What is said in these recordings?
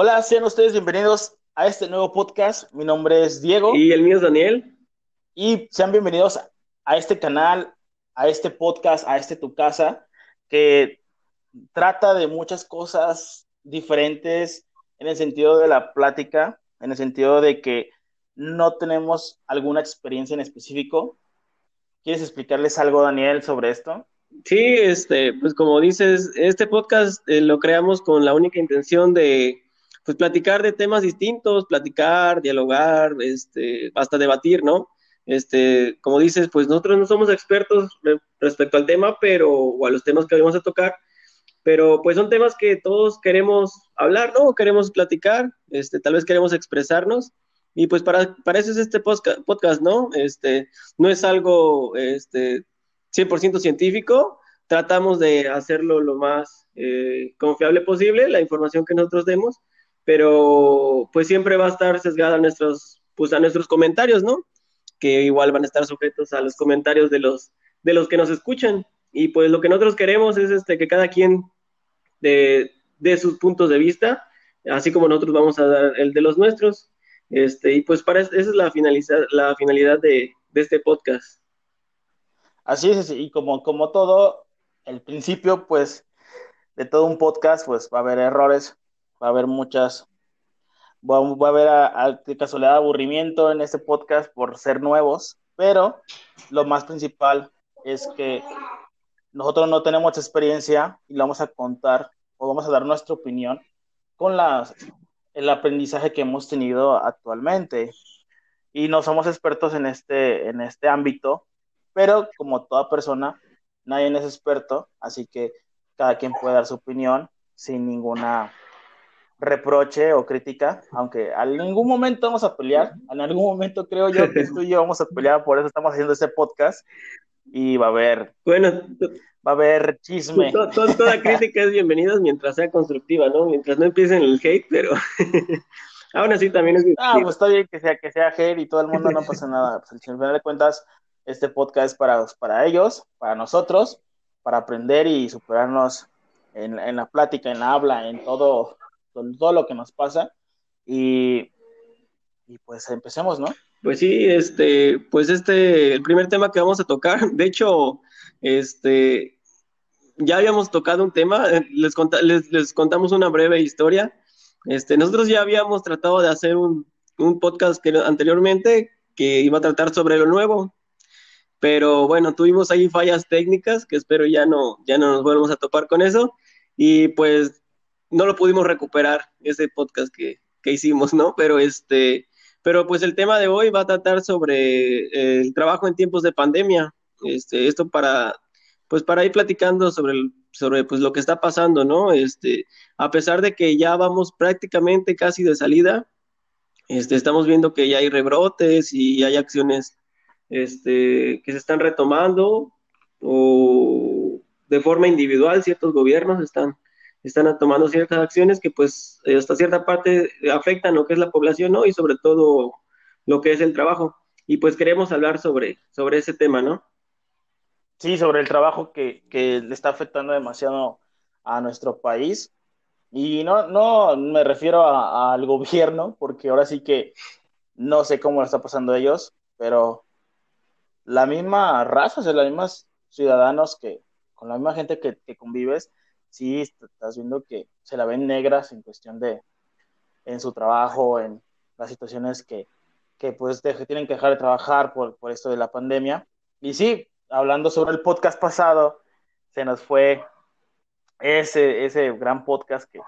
Hola, sean ustedes bienvenidos a este nuevo podcast. Mi nombre es Diego. Y el mío es Daniel. Y sean bienvenidos a este canal, a este podcast, a este Tu Casa, que trata de muchas cosas diferentes en el sentido de la plática, en el sentido de que no tenemos alguna experiencia en específico. ¿Quieres explicarles algo, Daniel, sobre esto? Sí, este, pues como dices, este podcast eh, lo creamos con la única intención de pues platicar de temas distintos, platicar, dialogar, este, hasta debatir, ¿no? Este, como dices, pues nosotros no somos expertos respecto al tema, pero, o a los temas que vamos a tocar, pero pues son temas que todos queremos hablar, ¿no? Queremos platicar, este, tal vez queremos expresarnos, y pues para, para eso es este podcast, ¿no? Este, no es algo, este, 100% científico, tratamos de hacerlo lo más eh, confiable posible, la información que nosotros demos, pero pues siempre va a estar sesgada a nuestros, pues a nuestros comentarios, ¿no? Que igual van a estar sujetos a los comentarios de los, de los que nos escuchan. Y pues lo que nosotros queremos es este, que cada quien de, de sus puntos de vista, así como nosotros vamos a dar el de los nuestros. Este, y pues para esa es la, la finalidad de, de este podcast. Así es, y como, como todo, el principio, pues, de todo un podcast, pues va a haber errores, va a haber muchas, va, a haber a, casualidad aburrimiento en este podcast por ser nuevos, pero lo más principal es que nosotros no tenemos experiencia y lo vamos a contar o vamos a dar nuestra opinión con las, el aprendizaje que hemos tenido actualmente. Y no somos expertos en este, en este ámbito, pero como toda persona, nadie es experto, así que cada quien puede dar su opinión sin ninguna reproche o crítica, aunque en ningún momento vamos a pelear, en algún momento creo yo que tú y yo vamos a pelear, por eso estamos haciendo este podcast y va a haber, bueno, va a haber chisme. toda crítica es bienvenida mientras sea constructiva, ¿no? Mientras no empiecen el hate, pero aún así también es Ah, pues está bien que sea, que sea hate y todo el mundo no pasa nada, pues al final de cuentas este podcast es para, para ellos, para nosotros, para aprender y superarnos en, en la plática, en la habla, en todo todo lo que nos pasa. Y, y pues empecemos, ¿no? Pues sí, este, pues este, el primer tema que vamos a tocar, de hecho, este, ya habíamos tocado un tema, eh, les, les, les, contamos una breve historia. Este, nosotros ya habíamos tratado de hacer un, un podcast que anteriormente que iba a tratar sobre lo nuevo, pero bueno, tuvimos ahí fallas técnicas que espero ya no, ya no nos volvamos a topar con eso. Y pues no lo pudimos recuperar ese podcast que, que, hicimos, ¿no? Pero este, pero pues el tema de hoy va a tratar sobre el trabajo en tiempos de pandemia. Este, esto para, pues para ir platicando sobre, el, sobre pues lo que está pasando, ¿no? Este, a pesar de que ya vamos prácticamente casi de salida, este, estamos viendo que ya hay rebrotes y hay acciones este, que se están retomando o de forma individual, ciertos gobiernos están están tomando ciertas acciones que pues eh, hasta cierta parte afectan lo que es la población, ¿no? Y sobre todo lo que es el trabajo. Y pues queremos hablar sobre, sobre ese tema, ¿no? Sí, sobre el trabajo que, que le está afectando demasiado a nuestro país. Y no, no me refiero al gobierno, porque ahora sí que no sé cómo lo está pasando ellos, pero la misma raza, o sea, los mismos ciudadanos que, con la misma gente que, que convives, sí estás viendo que se la ven negras en cuestión de, en su trabajo, en las situaciones que, que pues tienen que dejar de trabajar por, por esto de la pandemia. Y sí, hablando sobre el podcast pasado, se nos fue ese, ese gran podcast que,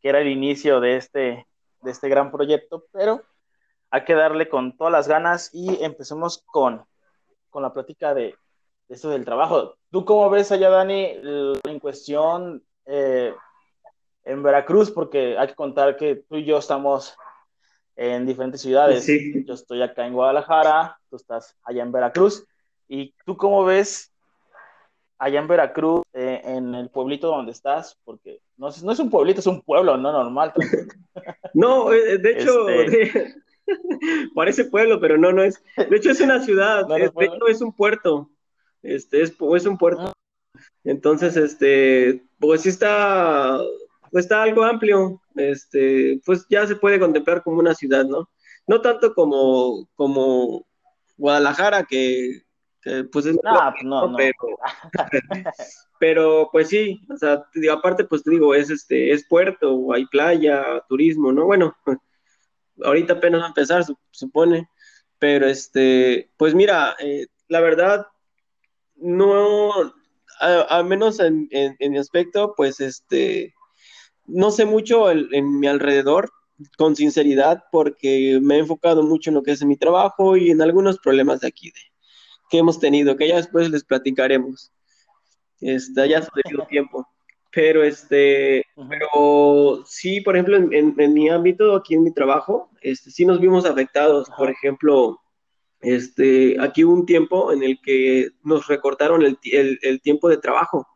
que era el inicio de este, de este gran proyecto, pero hay que darle con todas las ganas y empecemos con, con la plática de, de esto del trabajo. ¿Tú cómo ves allá, Dani, en cuestión eh, en Veracruz, porque hay que contar que tú y yo estamos en diferentes ciudades. Yo estoy acá en Guadalajara, tú estás allá en Veracruz. ¿Y tú cómo ves allá en Veracruz, eh, en el pueblito donde estás? Porque no, no, es un pueblito, es un pueblo, no normal. no, eh, de hecho, este... parece pueblo, pero no, no es. De hecho, es una ciudad, no, es, de hecho, es un puerto. Este, es, es un puerto. Ah. Entonces, este, pues sí está, pues está algo amplio, este, pues ya se puede contemplar como una ciudad, ¿no? No tanto como, como Guadalajara, que, pues es... No, no, no. Pero, pues sí, o sea, aparte pues te digo, es este, es puerto, hay playa, turismo, ¿no? Bueno, ahorita apenas va a empezar, supone, pero este, pues mira, eh, la verdad, no, al menos en, en, mi aspecto, pues este, no sé mucho en, mi alrededor, con sinceridad, porque me he enfocado mucho en lo que es mi trabajo y en algunos problemas de aquí de, que hemos tenido, que ya después les platicaremos. Este, ya ha sucedido tiempo. Pero este, pero sí, por ejemplo, en, en, mi ámbito, aquí en mi trabajo, este, sí nos vimos afectados. Por ejemplo, este, aquí hubo un tiempo en el que nos recortaron el, el, tiempo de trabajo.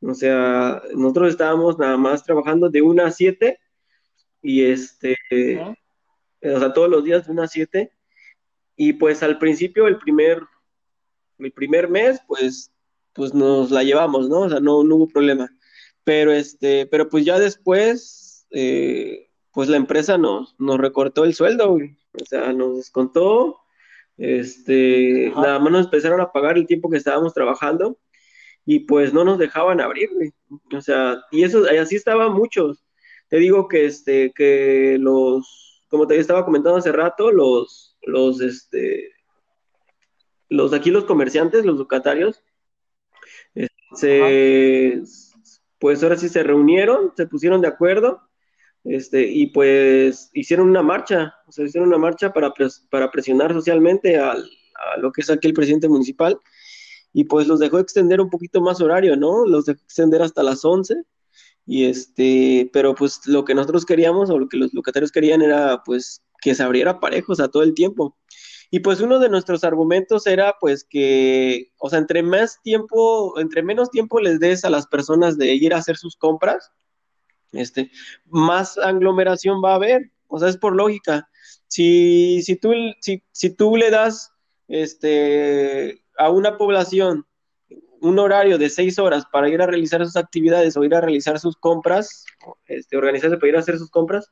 O sea, nosotros estábamos nada más trabajando de 1 a 7 y este, o sea, todos los días de 1 a 7. Y pues al principio, el primer, el primer mes, pues, pues nos la llevamos, ¿no? O sea, no, no hubo problema. Pero este, pero pues ya después, eh, pues la empresa nos, nos recortó el sueldo, O sea, nos descontó este, nada más nos empezaron a pagar el tiempo que estábamos trabajando y pues no nos dejaban abrir, O sea, y eso, así estaban muchos. Te digo que este, que los, como te estaba comentando hace rato, los, los, este, los aquí los comerciantes, los locatarios, se, pues ahora sí se reunieron, se pusieron de acuerdo este, y pues hicieron una marcha, o sea, hicieron una marcha para, para presionar socialmente a lo que es aquí el presidente municipal y pues los dejó extender un poquito más horario, ¿no? Los dejó extender hasta las 11 y este, pero pues lo que nosotros queríamos o lo que los locatarios querían era pues que se abriera parejos a todo el tiempo. Y pues uno de nuestros argumentos era pues que, o sea, entre más tiempo, entre menos tiempo les des a las personas de ir a hacer sus compras, este, más aglomeración va a haber, o sea, es por lógica. Si, si, tú, si, si tú le das este, a una población un horario de seis horas para ir a realizar sus actividades o ir a realizar sus compras, este, organizarse para ir a hacer sus compras,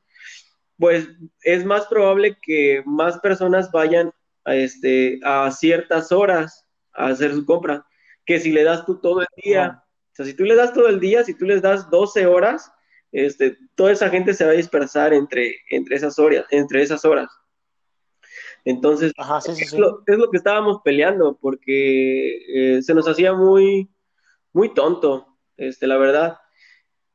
pues es más probable que más personas vayan a, este, a ciertas horas a hacer su compra, que si le das tú todo el día. O sea, si tú le das todo el día, si tú les das 12 horas, este, toda esa gente se va a dispersar entre, entre, esas, horas, entre esas horas. Entonces, es, Lo, que estábamos peleando, porque eh, se nos hacía muy, muy tonto, este, la verdad.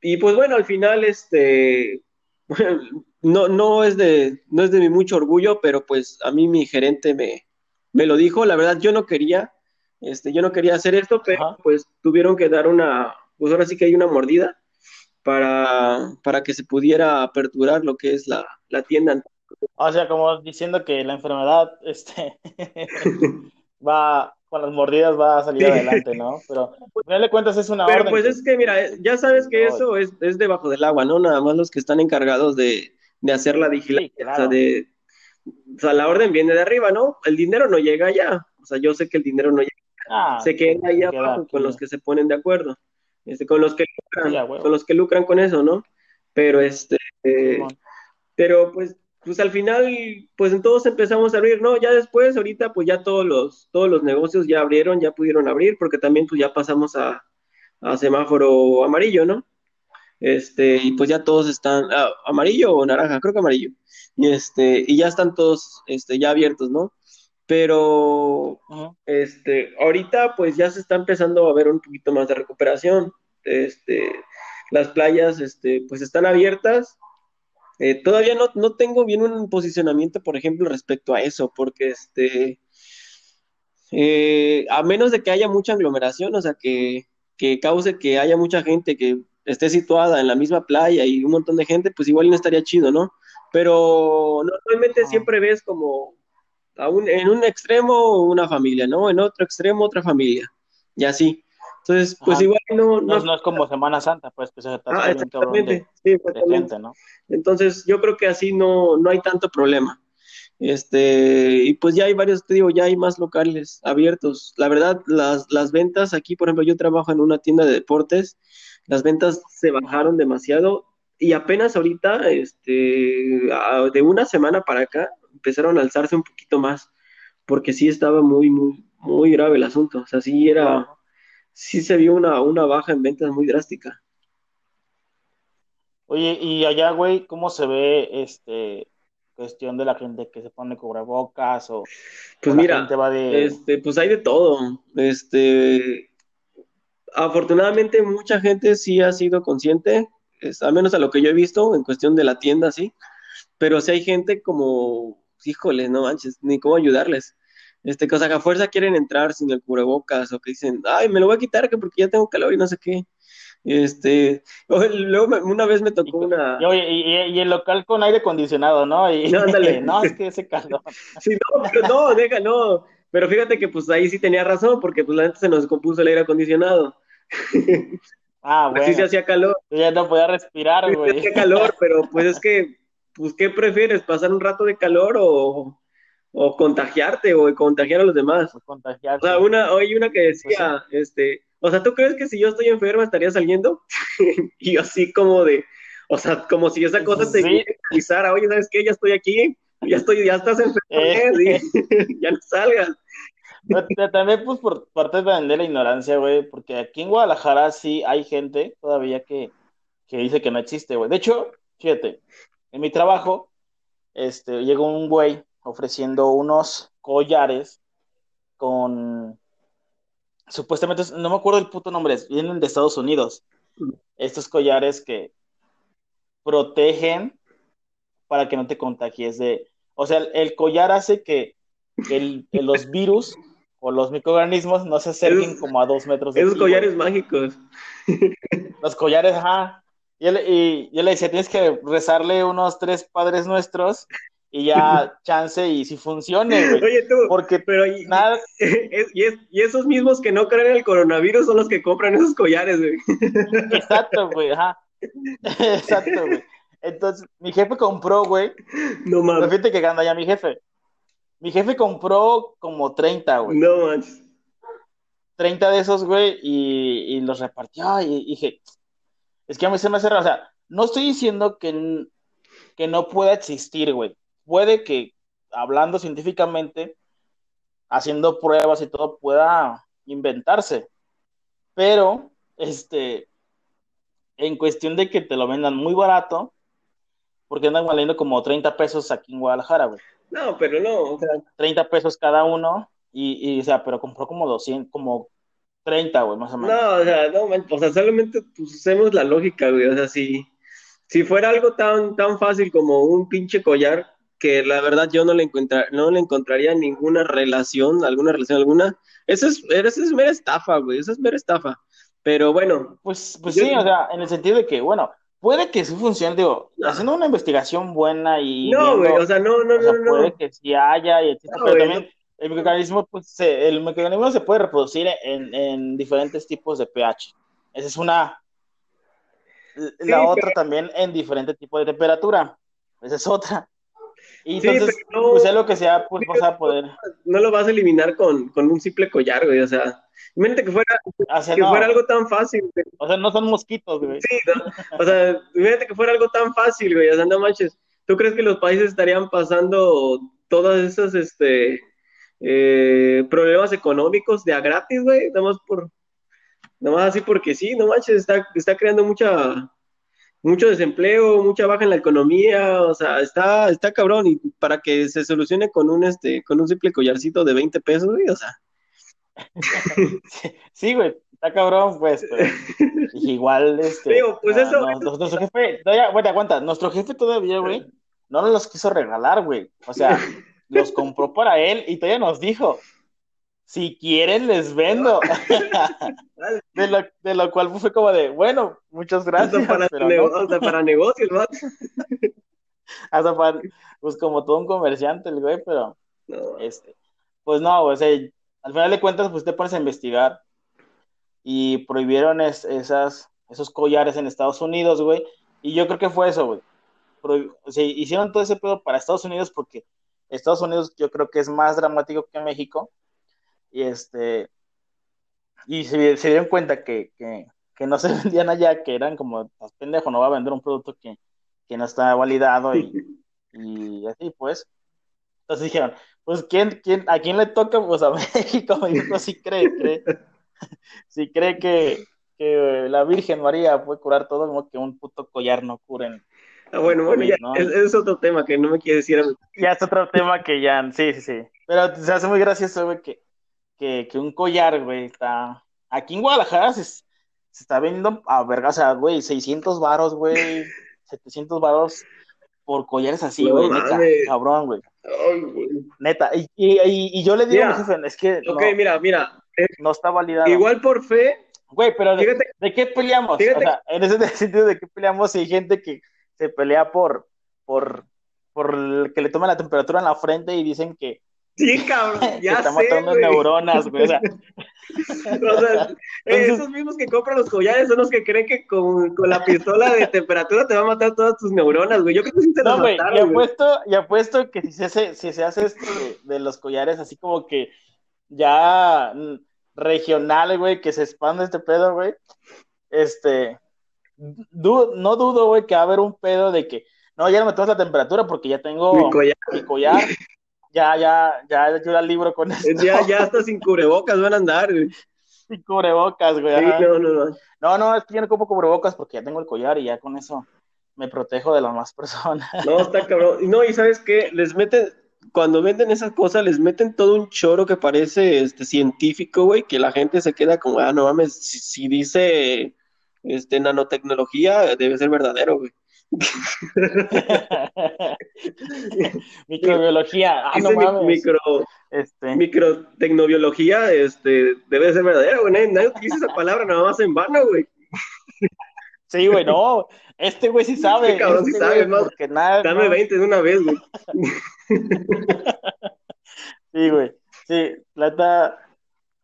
Y pues bueno, al final, este, no, no, es de, no es de mi mucho orgullo, pero pues a mí mi gerente me, me lo dijo. La verdad, yo no quería, este, yo no quería hacer esto, pero pues tuvieron que dar una, pues ahora sí que hay una mordida para, para que se pudiera aperturar lo que es la, la tienda. O sea, como diciendo que la enfermedad este, va, con las mordidas va a salir adelante, ¿no? Pero no le cuentas es una Pero pues es que, mira, ya sabes que eso es, es, debajo del agua, ¿no? Nada más los que están encargados de, de hacer la vigilancia, o, sea, de, o sea, la orden viene de arriba, ¿no? El dinero no llega allá, o sea, yo sé que el dinero no llega, ah, se queda ahí abajo con los que se ponen de acuerdo. Este, con los que lucran, con los que lucran con eso, ¿no? Pero este, pero pues, pues al final, pues en todos empezamos a abrir, ¿no? Ya después, ahorita, pues ya todos los, todos los negocios ya abrieron, ya pudieron abrir, porque también pues ya pasamos a, semáforo amarillo, ¿no? Este, y pues ya todos están, ah, amarillo o naranja, creo que amarillo, y este, y ya están todos, este, ya abiertos, ¿no? pero este, ahorita pues ya se está empezando a ver un poquito más de recuperación. Este, las playas este, pues están abiertas. Eh, todavía no, no, tengo bien un posicionamiento, por ejemplo, respecto a eso, porque este, eh, a menos de que haya mucha aglomeración, o sea, que, que cause que haya mucha gente que esté situada en la misma playa y un montón de gente, pues igual no estaría chido, ¿no? Pero normalmente siempre ves como en un extremo una familia, ¿no? En otro extremo otra familia, y así. Entonces, pues igual no no, no... es como Semana Santa, pues, que se está ah, exactamente, sí, exactamente. ¿no? Entonces, yo creo que así no, no hay tanto problema. Este, y pues ya hay varios, te digo, ya hay más locales abiertos. La verdad, las, las ventas aquí, por ejemplo, yo trabajo en una tienda de deportes, las ventas se bajaron demasiado. y apenas ahorita, este, de una semana para acá, empezaron a alzarse un poquito más, porque sí estaba muy, muy, muy grave el asunto. O sea, sí era, sí se vio una, una baja en ventas muy drástica. Oye, y allá, güey, ¿cómo se ve este cuestión de la gente que se pone cubrebocas o pues mira, este, pues hay de todo. Este, afortunadamente mucha gente sí ha sido consciente, al menos a lo que yo he visto en cuestión de la tienda, sí. Pero si hay gente como, híjole, no manches, ni cómo ayudarles. Este, cosa que a fuerza quieren entrar sin el cubrebocas o que dicen, ay, me lo voy a quitar que porque ya tengo calor y no sé qué. Este, luego una vez me tocó una. Y, el local con aire acondicionado, ¿no? Y, no, no, es que ese calor. Sí, no, pero no, deja, no. Pero fíjate que pues ahí sí tenía razón, porque pues la gente se nos compuso el aire acondicionado. Ah, bueno. Así se hacía calor. ya no podía respirar, güey. Se hacía calor, pero pues es que, pues, ¿qué prefieres? ¿Pasar un rato de calor o, o contagiarte o contagiar a los demás? O, contagiarte. o sea, una, hay una que pues decía, este, o sea, ¿tú crees que si yo estoy enferma estaría saliendo? y así como de, o sea, como si esa cosa te sí. avisara, oye, ¿sabes qué? Ya estoy aquí, ya estoy, ya estás enfermo, eh. ya no salgas. También, pues, por parte de la ignorancia, güey, porque aquí en Guadalajara sí hay gente todavía que, que dice que no existe, güey. De hecho, fíjate, en mi trabajo, este, llegó un güey ofreciendo unos collares con supuestamente, no me acuerdo el puto nombre, vienen de Estados Unidos. Estos collares que protegen para que no te contagies de... O sea, el, collar hace que, el, los virus o los microorganismos no se acerquen como a dos metros de Esos collares mágicos. Los collares, ajá. Y, y yo le decía, tienes que rezarle unos tres padres nuestros y ya chance y si funcione, güey. Oye, tú, porque pero y, nada... y, esos mismos que no creen en el coronavirus son los que compran esos collares, güey. Exacto, güey, ajá. Exacto, güey. Entonces, mi jefe compró, güey. No mames. Fíjate que gana ya mi jefe. Mi jefe compró como 30, güey. No manches. 30 de esos, güey, y, y los repartió. Y, dije, es que a mí se me hace raro. O sea, no estoy diciendo que, que no pueda existir, güey puede que, hablando científicamente, haciendo pruebas y todo, pueda inventarse. Pero, este, en cuestión de que te lo vendan muy barato, porque andan valiendo como 30 pesos aquí en Guadalajara, güey. No, pero no. O sea, 30 pesos cada uno, y, y, o sea, pero compró como 200, como 30, güey, más o menos. No, o sea, no, o sea, solamente pues, usemos la lógica, güey, o sea, si, si fuera algo tan, tan fácil como un pinche collar, que la verdad yo no le, no le encontraría ninguna relación, alguna relación alguna. Eso es, eso es mera estafa, güey, eso es mera estafa. Pero bueno. Pues, pues sí, o sea, en el sentido de que, bueno, puede que sí funcione, digo, haciendo una investigación buena y. No, güey, o sea, no, no, no, no. Puede que sí haya y pero también el mecanismo, pues, se, el mecanismo se puede reproducir en, en diferentes tipos de pH. Esa es una. La otra también en diferentes tipos de temperatura. Esa es otra. Y entonces, no, pues sea lo que sea, pues vas a poder. No lo vas a eliminar con, con un simple collar, güey, o sea. Imagínate que fuera, que fuera algo tan fácil. Güey. O sea, no son mosquitos, güey. Sí, o sea, imagínate que fuera algo tan fácil, güey, o sea, no manches. ¿Tú crees que los países estarían pasando todas esas, este, eh, problemas económicos de a gratis, güey? Nada más por, nada más así porque sí, no manches, está, está creando mucha, mucho desempleo, mucha baja en la economía, o sea, está, está cabrón, y para que se solucione con un este, con un simple collarcito de 20 pesos, güey, o sea. sí, güey, está cabrón, pues, pero igual, este. Digo, pues eso. nuestro jefe, todavía, güey, aguanta, nuestro jefe todavía, güey, no nos los quiso regalar, güey, o sea, los compró para él y todavía nos dijo, si quieren les vendo. de, lo, de, lo, cual fue como de, bueno, muchas gracias. Hasta para, pero para negocios, ¿no? Hasta para, pues como todo un comerciante el güey, pero, este, pues no, o sea, al final de cuentas, pues te pones a investigar y prohibieron esas, esos collares en Estados Unidos, güey, y yo creo que fue eso, güey. O sea, hicieron todo ese pedo para Estados Unidos porque Estados Unidos yo creo que es más dramático que México y este y se, dieron cuenta que, que no se vendían allá, que eran como, "Estás pendejo, no va a vender un producto que, que no está validado y, y así pues. Entonces dijeron, pues ¿quién, quién, ¿a quién le toca? Pues a México, México sí cree, cree, sí cree que, que la Virgen María puede curar todo, como que un puto collar no curen. Ah, bueno, bueno, COVID, ya, ¿no? es, es otro tema que no me quiere decir. Ya es otro tema que ya, sí, sí, sí. Pero se hace muy gracioso, güey, que, que, que un collar, güey, está... Aquí en Guadalajara se, se está vendiendo a verga, o sea, güey, 600 varos, güey, 700 varos por collares así, No güey, neta, cabrón, güey, Ay, güey. neta. Y, y, y- y yo le digo a mi jefe, es que no, Ok, mira, mira, no está validado. igual por fe, Güey, pero ¿de, fíjate, de qué peleamos? Fíjate- O sea, en ese sentido, ¿de qué peleamos si hay gente que se pelea por, por, por el que le tomen la temperatura en la frente y dicen que, sí, cabrón, ya está sé, matando güey. neuronas, güey, o sea, O sea, esos mismos que compran los collares son los que creen que con, con la pistola de temperatura te va a matar todas tus neuronas, güey. Yo creo que sí te las No, güey, y güey. apuesto, y apuesto que si se hace, si se hace esto de, de los collares así como que ya mm, regional, güey, que se expande este pedo, güey, este, du- no dudo, güey, que va a haber un pedo de que, no, ya no me tomas la temperatura porque ya tengo Mi collar. mi collar, ya, ya, ya, yo la libro con esto, Ya, ya hasta sin cubrebocas van a andar, güey. sin cubrebocas, güey, Sí, no, no, no. No, no, es que yo no como cubrebocas porque ya tengo el collar y ya con eso me protejo de las más personas. No, está cabrón. No, y ¿sabes qué? Les meten, cuando venden esas cosas, les meten todo un choro que parece este científico, güey, que la gente se queda como, ah, no mames, si, si dice este nanotecnología, debe ser verdadero, güey. Microbiología, ah, no mames. micro, Este, microtecnobiología, este, debe ser verdadero, güey. Nadie, nadie utiliza esa palabra nada más en vano, güey. sí, güey, no. Este güey sí sabe. Este cabrón sí este sabe, güey, más. Porque nada. Dame no. 20 de una vez, güey. Sí, güey. Sí, la neta,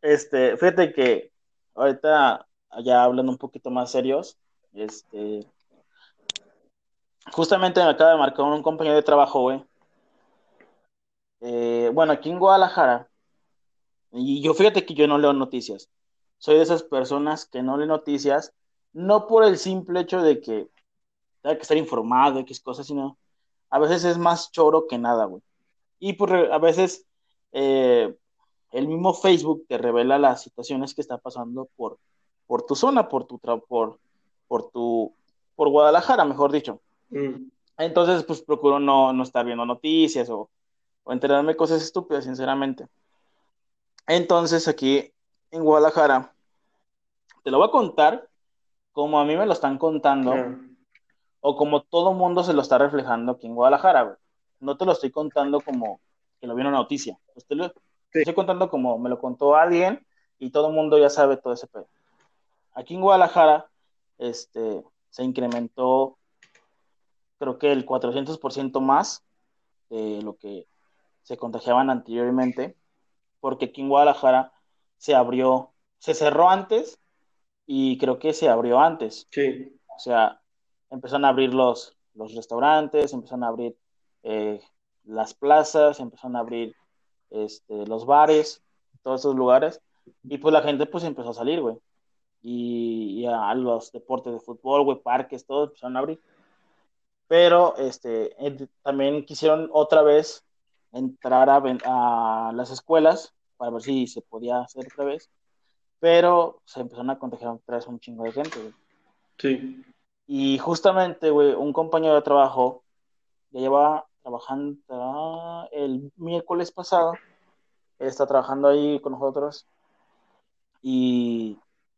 este, fíjate que ahorita, ya hablando un poquito más serios, este, justamente me acaba de marcar un compañero de trabajo, güey. Eh, bueno, aquí en Guadalajara, y yo fíjate que yo no leo noticias. Soy de esas personas que no leen noticias, no por el simple hecho de que tenga que estar informado, X cosas, sino a veces es más choro que nada, güey. Y por, a veces eh, el mismo Facebook te revela las situaciones que está pasando por, por tu zona, por tu, por, por tu, por Guadalajara, mejor dicho. Mm. Entonces, pues procuro no, no estar viendo noticias o, o enterarme de cosas estúpidas, sinceramente. Entonces, aquí en Guadalajara, te lo voy a contar como a mí me lo están contando o como todo mundo se lo está reflejando aquí en Guadalajara, güey. No te lo estoy contando como que lo vi en una noticia. Pues te lo te estoy contando como me lo contó alguien y todo el mundo ya sabe todo ese pedo. Aquí en Guadalajara, este, se incrementó, creo que el 400% más de lo que se contagiaban anteriormente, porque aquí en Guadalajara se abrió, se cerró antes y creo que se abrió antes. Sí. O sea, empezaron a abrir los, los restaurantes, empezaron a abrir eh, las plazas, empezaron a abrir este, los bares, todos esos lugares, y pues la gente pues empezó a salir, güey. Y, y a los deportes de fútbol, güey, parques, todo empezaron a abrir. Pero este, también quisieron otra vez entrar a, a las escuelas para ver si se podía hacer otra vez, pero se empezaron a contagiar otra vez un chingo de gente, güey. Sí. Y justamente, güey, un compañero de trabajo ya lleva trabajando ah, el miércoles pasado, él está trabajando ahí con nosotros y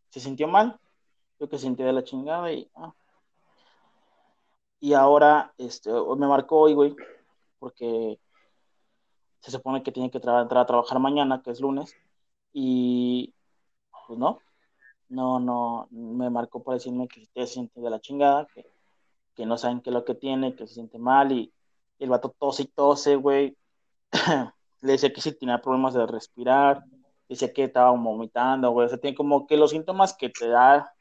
se sintió mal, yo que se sintió de la chingada y, ah. Y ahora este, me marcó hoy, güey, porque se supone que tiene que tra- entrar a trabajar mañana, que es lunes, y pues no, no, no, me marcó para decirme que se siente de la chingada, que, que no saben qué es lo que tiene, que se siente mal, y, y el vato tose y tose, güey. Le decía que sí tenía problemas de respirar, decía que estaba vomitando, güey. O sea, tiene como que los síntomas que te da,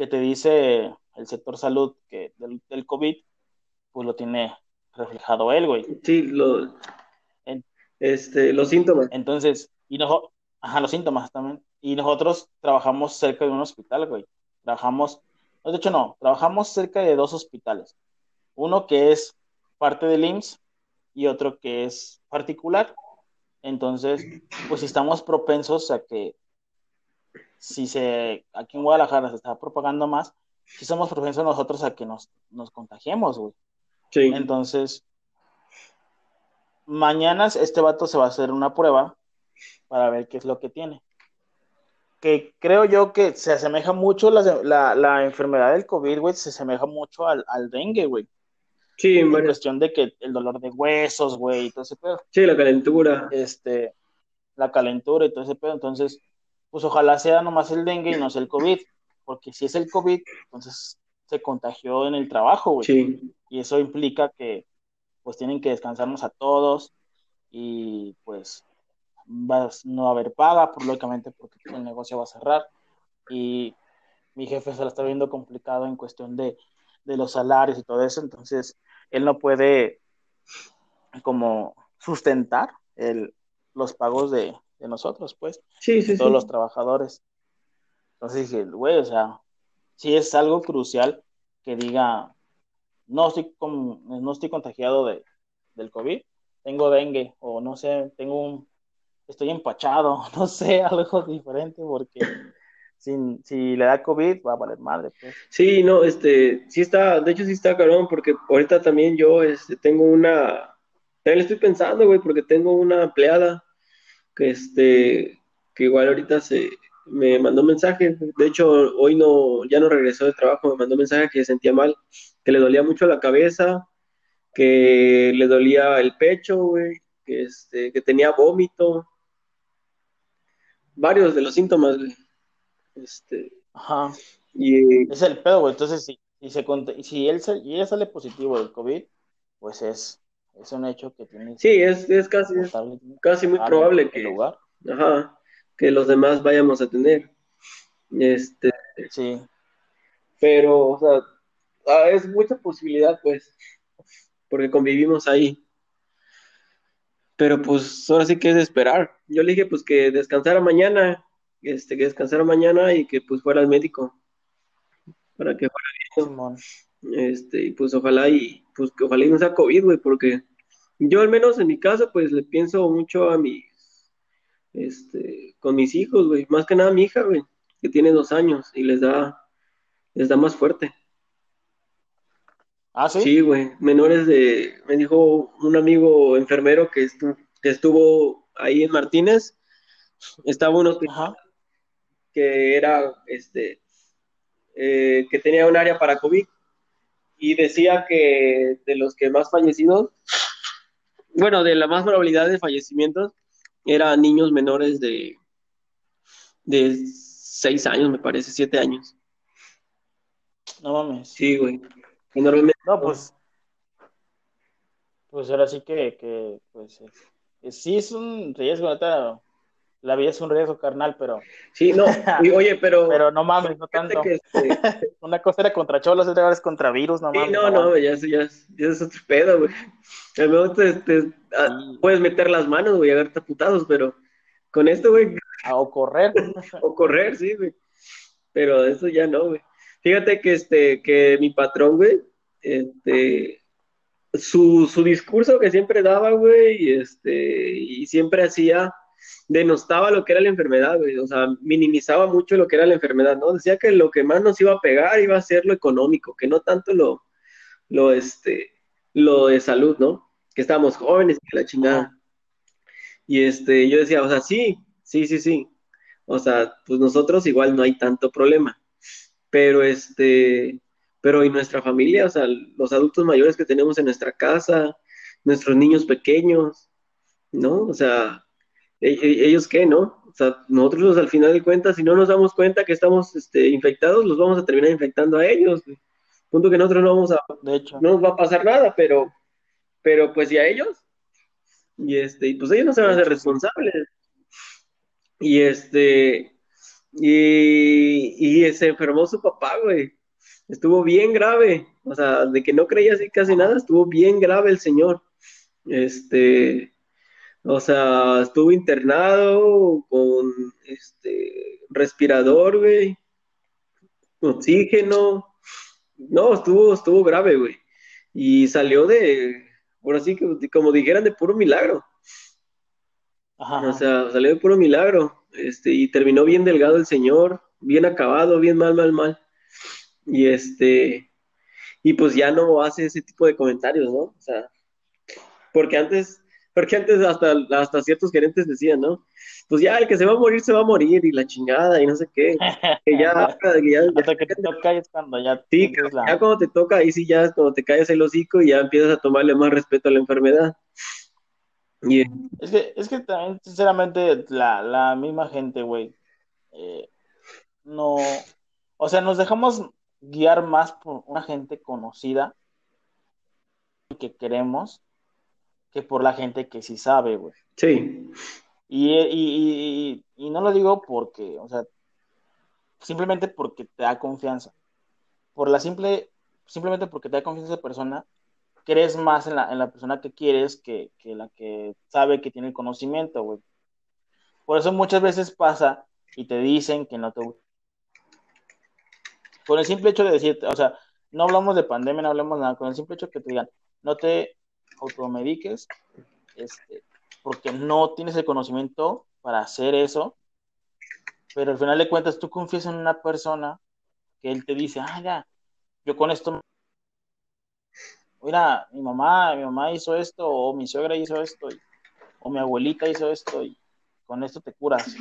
que te dice el sector salud que del, del COVID, pues lo tiene reflejado él, güey. Sí, lo, En- este, los síntomas. Entonces, y nosotros, ajá, los síntomas también. Y nosotros trabajamos cerca de un hospital, güey. trabajamos, de hecho no, trabajamos cerca de dos hospitales. Uno que es parte del IMSS y otro que es particular. Entonces, pues estamos propensos a que si se, aquí en Guadalajara se está propagando más, si somos propensos nosotros a que nos, nos contagiemos, güey. Sí. Entonces, mañana este vato se va a hacer una prueba para ver qué es lo que tiene. Que creo yo que se asemeja mucho la, la, enfermedad del COVID, güey, se asemeja mucho al, al dengue, güey. Sí, en cuestión de que el dolor de huesos, güey, y todo ese pedo. Sí, la calentura. Este, la calentura y todo ese pedo. Entonces, pues ojalá sea nomás el dengue y no sea el COVID. Porque si es el COVID, entonces se contagió en el trabajo, güey. Sí. Y eso implica que, pues tienen que descansarnos a todos y, pues, va, no va a haber paga, por, lógicamente, porque el negocio va a cerrar. Y mi jefe se la está viendo complicado en cuestión de, de los salarios y todo eso. Entonces, él no puede como sustentar el, los pagos de, nosotros, pues, sí, sí, todos los trabajadores. Entonces dije, güey, o sea, si es algo crucial que diga, no estoy, con, no estoy contagiado de, del COVID, tengo dengue, o no sé, tengo un, estoy empachado, no sé, algo diferente, porque si le da COVID, va a valer madre. Pues. Sí, no, este, sí está, de hecho sí está cabrón, porque ahorita también yo este, tengo una, también le estoy pensando, güey, porque tengo una empleada que, este, que igual ahorita se, me mandó un mensaje, de hecho hoy no, ya no regresó de trabajo, me mandó un mensaje que se sentía mal, que le dolía mucho la cabeza, que le dolía el pecho, güey, que, este, que tenía vómito, varios de los síntomas, güey. Este, Ajá. Y, es el pedo, güey. Entonces, si, si, se, si él y ella sale positivo del COVID, pues es, es un hecho que tiene. Sí, es, es casi, casi muy probable que, lugar. Ajá, que los demás vayamos a tener. Este, sí. Pero, o sea, ah, es mucha posibilidad, pues, porque convivimos ahí. Pero pues ahora sí que es esperar. Yo le dije pues que descansara mañana este, que descansara mañana y que pues fuera al médico para que fuera bien. Este, y pues ojalá y pues que ojalá y no sea COVID, güey, porque yo al menos en mi caso pues le pienso mucho a mis, este, con mis hijos, güey, más que nada a mi hija, güey, que tiene dos años y les da, les da más fuerte. ¿Ah, sí? Sí, güey, menores de, me dijo un amigo enfermero que, estuvo, que estuvo ahí en Martínez, estaba uno que era, este, eh, que tenía un área para COVID y decía que de los que más fallecidos, bueno, de la más probabilidad de fallecimientos, eran niños menores de, de 6 años, me parece, 7 años. No mames. Sí, güey. Normalmente. No, pues. Pues ahora sí que, que pues, sí es un riesgo, ahorita la vida es un riesgo carnal, pero. Sí, no, oye, pero. pero no mames, no tanto. Este, Una cosa era contra cholos, otra vez contra virus, no mames. Sí, no, no, ya, ya, ya, es otro pedo, güey. A te, te, puedes meter las manos, güey, y agarrarte putados, pero con esto, güey. o correr. o correr, sí, güey. Pero eso ya no, güey. Fíjate que este, que mi patrón, güey, este, su, su discurso que siempre daba, güey, este, y siempre hacía denostaba lo que era la enfermedad, o sea, minimizaba mucho lo que era la enfermedad, ¿no? Decía que lo que más nos iba a pegar iba a ser lo económico, que no tanto lo, lo, este, lo de salud, ¿no? Que estábamos jóvenes y la chingada. Y este, yo decía, o sea, sí, sí, sí, sí. O sea, pues nosotros igual no hay tanto problema. Pero este, pero y nuestra familia, o sea, los adultos mayores que tenemos en nuestra casa, nuestros niños pequeños, ¿no? O sea, ellos qué, ¿no? O sea, nosotros al final de cuentas, si no nos damos cuenta que estamos este, infectados, los vamos a terminar infectando a ellos. Punto que nosotros no vamos a, de hecho. no nos va a pasar nada, pero, pero pues y a ellos, y este, y pues ellos no se van a hacer responsables. Y este, y, y se enfermó su papá, güey. Estuvo bien grave, o sea, de que no creía así casi nada, estuvo bien grave el señor. Este, o sea, estuvo internado con este respirador, güey. oxígeno. No, estuvo, estuvo grave, güey. Y salió de, ahora sí, como dijeran, de puro milagro. O sea, salió de puro milagro. Este, y terminó bien delgado el señor, bien acabado, bien mal, mal, mal. Y este, y pues ya no hace ese tipo de comentarios, ¿no? O sea, porque antes, porque antes hasta, hasta ciertos gerentes decían, ¿no? Pues ya el que se va a morir se va a morir y la chingada y no sé qué. Que ya, que ya, Hasta que te toca es cuando ya. Sí, ya cuando te toca, ahí sí ya es cuando te callas el hocico y ya empiezas a tomarle más respeto a la enfermedad. Es, que, es que también, sinceramente, la, la misma gente, güey, eh, no. O sea, nos dejamos guiar más por una gente conocida que queremos que por la gente que sí sabe, güey. Sí. Y, y, y, no lo digo porque, o sea, simplemente porque te da confianza. Por la simple, simplemente porque te da confianza esa persona, crees más en la, en la persona que quieres que, que la que sabe que tiene el conocimiento, güey. Por eso muchas veces pasa y te dicen que no te gusta. Con el simple hecho de decirte, o sea, no hablamos de pandemia, no hablamos nada, con el simple hecho que te digan, no te automediques, este, porque no tienes el conocimiento para hacer eso, pero al final de cuentas tú confías en una persona que él te dice, ah, ya, yo con esto, mira, mi mamá, mi mamá hizo esto, o mi suegra hizo esto, o mi abuelita hizo esto, y con esto te curas.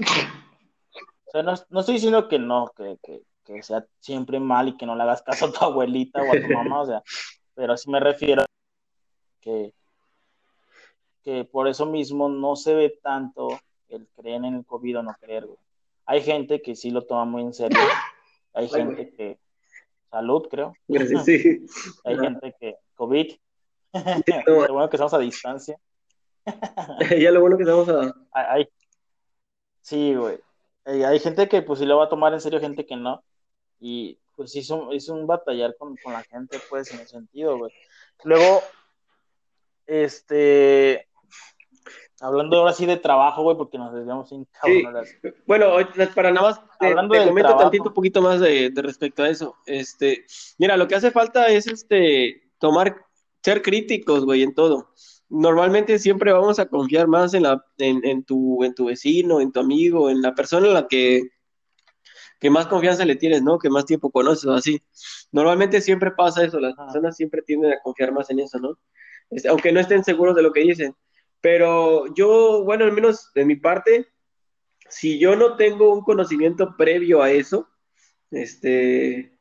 O sea, no, estoy diciendo que no, que, que, que, sea siempre mal y que no le hagas caso a tu abuelita o a tu mamá, o sea, pero sí me refiero que, que por eso mismo no se ve tanto el creer en el COVID o no creer, Hay gente que sí lo toma muy en serio. Hay gente que. Salud, creo. Sí. Hay gente que. COVID. lo bueno que estamos a distancia. ya lo bueno que estamos a. Hay... Sí, güey. Hay gente que pues sí lo va a tomar en serio, gente que no. Y pues sí, es un, batallar con, con la gente, pues, en ese sentido, güey. Luego, este, hablando ahora sí de trabajo, güey, porque nos desviamos sin sí. Bueno, para nada más, te, hablando te comento tantito un poquito más de, respecto a eso. Este, mira, lo que hace falta es este tomar, ser críticos, güey, en todo. Normalmente siempre vamos a confiar más en la, en, en, tu, en tu vecino, en tu amigo, en la persona en la que, que más confianza le tienes, ¿no? Que más tiempo conoces, así. Normalmente siempre pasa eso, las personas siempre tienden a confiar más en eso, ¿no? Este, aunque no estén seguros de lo que dicen. Pero yo, bueno, al menos de mi parte, si yo no tengo un conocimiento previo a eso, este,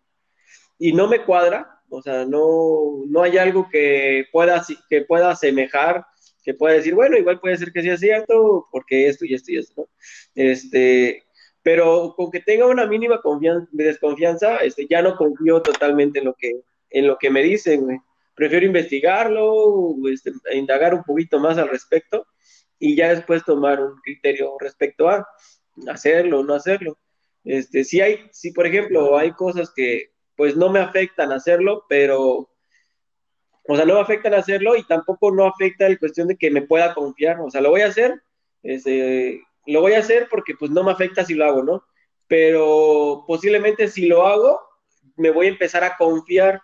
y no me cuadra, o sea, no, no hay algo que pueda, que pueda asemejar, que pueda decir, bueno, igual puede ser que sea cierto, porque esto y esto y esto, ¿no? Este, pero con que tenga una mínima confianza, desconfianza, este, ya no confío totalmente en lo que, en lo que me dicen, güey prefiero investigarlo, este, indagar un poquito más al respecto y ya después tomar un criterio respecto a hacerlo o no hacerlo. Este, si hay, si por ejemplo hay cosas que pues no me afectan hacerlo, pero, o sea, no me afectan hacerlo y tampoco no afecta la cuestión de que me pueda confiar, o sea, lo voy a hacer, este, lo voy a hacer porque pues no me afecta si lo hago, ¿no? Pero posiblemente si lo hago, me voy a empezar a confiar,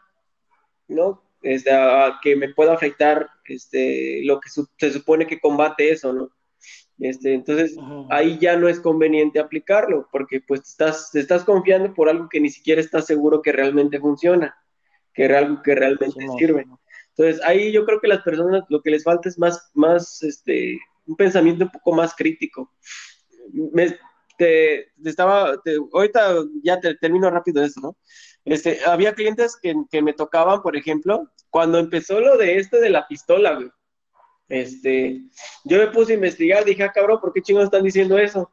¿no? Este, a, que me pueda afectar este, lo que se supone que combate eso, ¿no? Este, entonces, ahí ya no es conveniente aplicarlo, porque pues estás, te estás confiando por algo que ni siquiera estás seguro que realmente funciona, que es algo que realmente sirve. Entonces, ahí yo creo que las personas lo que les falta es más, más este, un pensamiento un poco más crítico. Me, te, estaba, ahorita ya te, termino rápido eso, ¿no? Este, había clientes que, que, me tocaban, por ejemplo, cuando empezó lo de este de la pistola, güey. Este, yo me puse a investigar, dije, ah, cabrón, ¿por qué chingos están diciendo eso?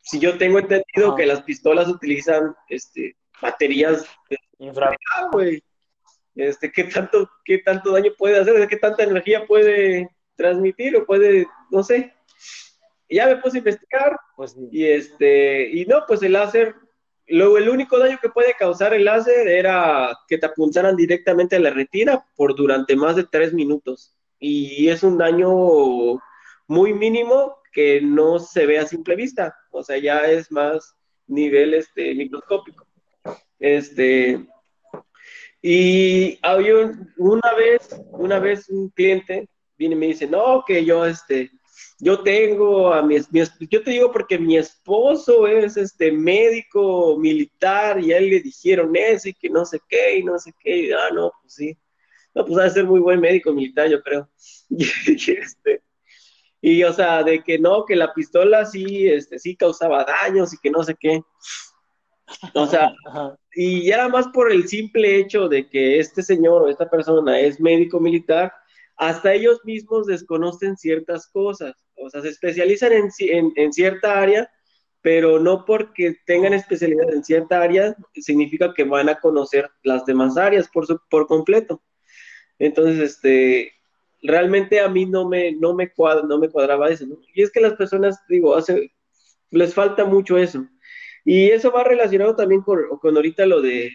Si yo tengo entendido que las pistolas utilizan este, baterías infra güey. Este, ¿qué tanto, qué tanto daño puede hacer? ¿Qué tanta energía puede transmitir o puede, no sé? Y ya me puse a investigar. Pues y este, y no, pues el láser Luego, el único daño que puede causar el láser era que te apuntaran directamente a la retina por durante más de tres minutos. Y es un daño muy mínimo que no se ve a simple vista. O sea, ya es más nivel este, microscópico. Este, y había una vez, una vez un cliente viene y me dice, no, que yo, este, yo tengo a mi, yo te digo porque mi esposo es este médico militar y a él le dijeron eso y que no sé qué y no sé qué, y ah, no, pues sí, no, pues va a ser muy buen médico militar, yo creo. Y, este, y o sea, de que no, que la pistola sí, este, sí causaba daños y que no sé qué. O sea, y era más por el simple hecho de que este señor o esta persona es médico militar, hasta ellos mismos desconocen ciertas cosas, o sea, se especializan en, en, cierta área, pero no porque tengan especialidad en cierta área significa que van a conocer las demás áreas por, completo. Entonces, este, realmente a mí no me, no me, no me cuadraba eso. Y es que las personas, digo, hace, les falta mucho eso. Y eso va relacionado también con, con ahorita lo de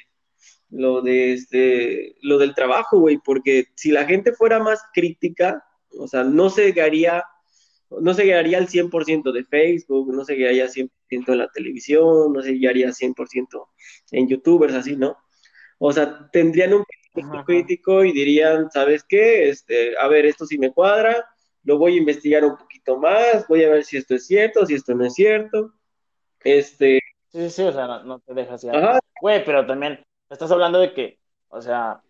lo de este lo del trabajo, güey, porque si la gente fuera más crítica, o sea, no se llegaría no se llegaría al 100% de Facebook, no se llegaría al 100% en la televisión, no se llegaría al 100% en youtubers así, ¿no? O sea, tendrían un crítico y dirían, ¿sabes qué? Este, a ver, esto sí me cuadra, lo voy a investigar un poquito más, voy a ver si esto es cierto, si esto no es cierto. Este, Sí, sí, o sea, no, te dejas ya. Güey, pero también estás hablando de que, o sea,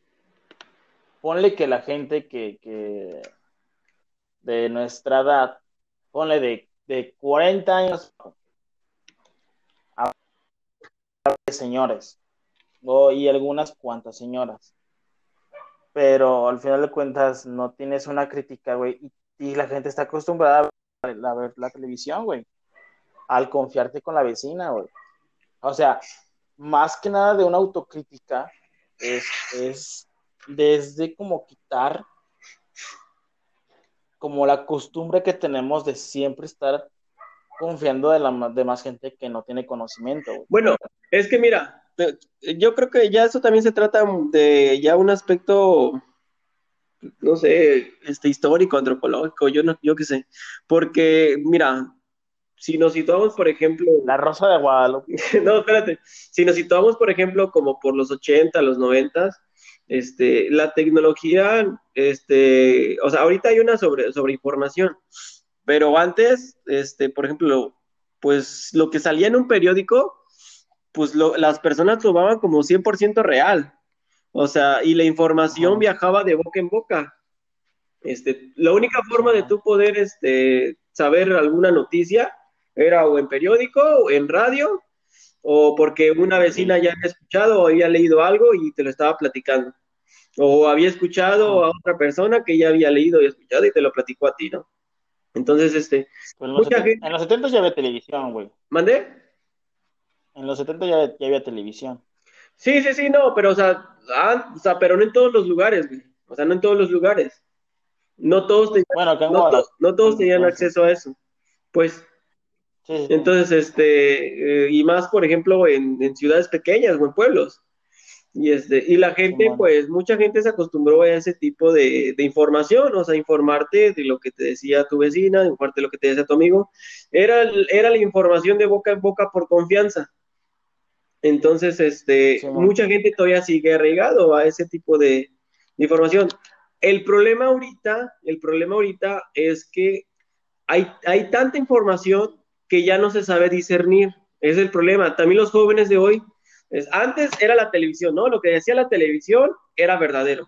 ponle que la gente que, que de nuestra edad, ponle de, de 40 años a señores, y algunas cuantas señoras. Pero al final de cuentas no tienes una crítica, güey, y, la gente está acostumbrada a ver la televisión, güey, al confiarte con la vecina, güey. O sea, más que nada de una autocrítica, es, desde como quitar como la costumbre que tenemos de siempre estar confiando de la de más gente que no tiene conocimiento. Bueno, es que mira, yo creo que ya eso también se trata de ya un aspecto, no sé, este histórico, antropológico, yo no, yo qué sé, porque mira, si nos situamos, por ejemplo... La Rosa de Guadalupe. no, espérate. Si nos situamos, por ejemplo, como por los 80, los 90, este, la tecnología, este, o sea, ahorita hay una sobre, sobre información, pero antes, este, por ejemplo, pues lo que salía en un periódico, pues las personas tomaban como 100% real. O sea, y la información viajaba de boca en boca. Este, la única forma de tú poder este, saber alguna noticia era o en periódico, o en radio, o porque una vecina ya había escuchado o había leído algo y te lo estaba platicando. O había escuchado a otra persona que ya había leído y escuchado y te lo platicó a ti, ¿no? Entonces, este. en, los 70, ya había televisión, güey. ¿Mandé? En los 70 ya, había televisión. Sí, sí, sí, no, pero o sea, ah, o sea, pero no en todos los lugares, güey. O sea, no en todos los lugares. No todos tenían, bueno, no, todos tenían acceso a eso. Pues entonces, este, eh, y más, por ejemplo, en, ciudades pequeñas o en pueblos. Y, este, y la gente, pues, mucha gente se acostumbró a ese tipo de, información, o sea, informarte de lo que te decía tu vecina, informarte de lo que te decía tu amigo. Era, era la información de boca en boca por confianza. Entonces, este, mucha gente todavía sigue arraigado a ese tipo de, de información. El problema ahorita, el problema ahorita es que hay, hay tanta información que ya no se sabe discernir. Es el problema. También los jóvenes de hoy, es, antes era la televisión, ¿no? Lo que decía la televisión era verdadero.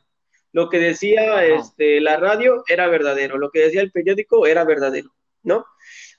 Lo que decía este, la radio era verdadero. Lo que decía el periódico era verdadero, ¿no?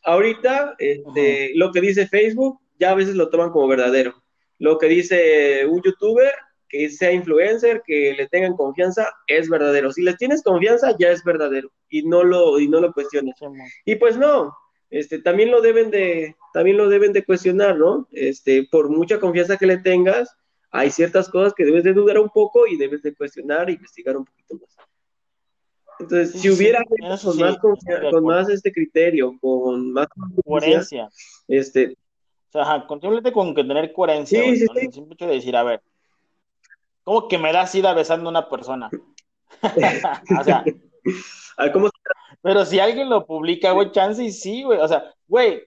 Ahorita, este, lo que dice Facebook, ya a veces lo toman como verdadero. Lo que dice un youtuber, que sea influencer, que le tengan confianza, es verdadero. Si les tienes confianza, ya es verdadero. Y no lo, y no lo cuestiones. Y pues no, este, también lo deben de, también lo deben de cuestionar, ¿no? Este, por mucha confianza que le tengas, hay ciertas cosas que debes de dudar un poco y debes de cuestionar e investigar un poquito más. Entonces, si hubiera con, más con más este criterio, con más coherencia, este, o sea, simplemente con que tener coherencia, sí, sí, sí. simple hecho de decir, a ver, ¿cómo que me das ida besando a una persona? o sea, ¿cómo pero si alguien lo publica, güey, chance y sí, güey. O sea, güey,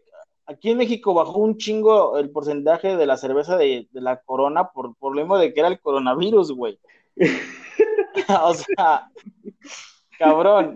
aquí en México bajó un chingo el porcentaje de la cerveza de, la corona por problema de que era el coronavirus, güey. o sea, cabrón.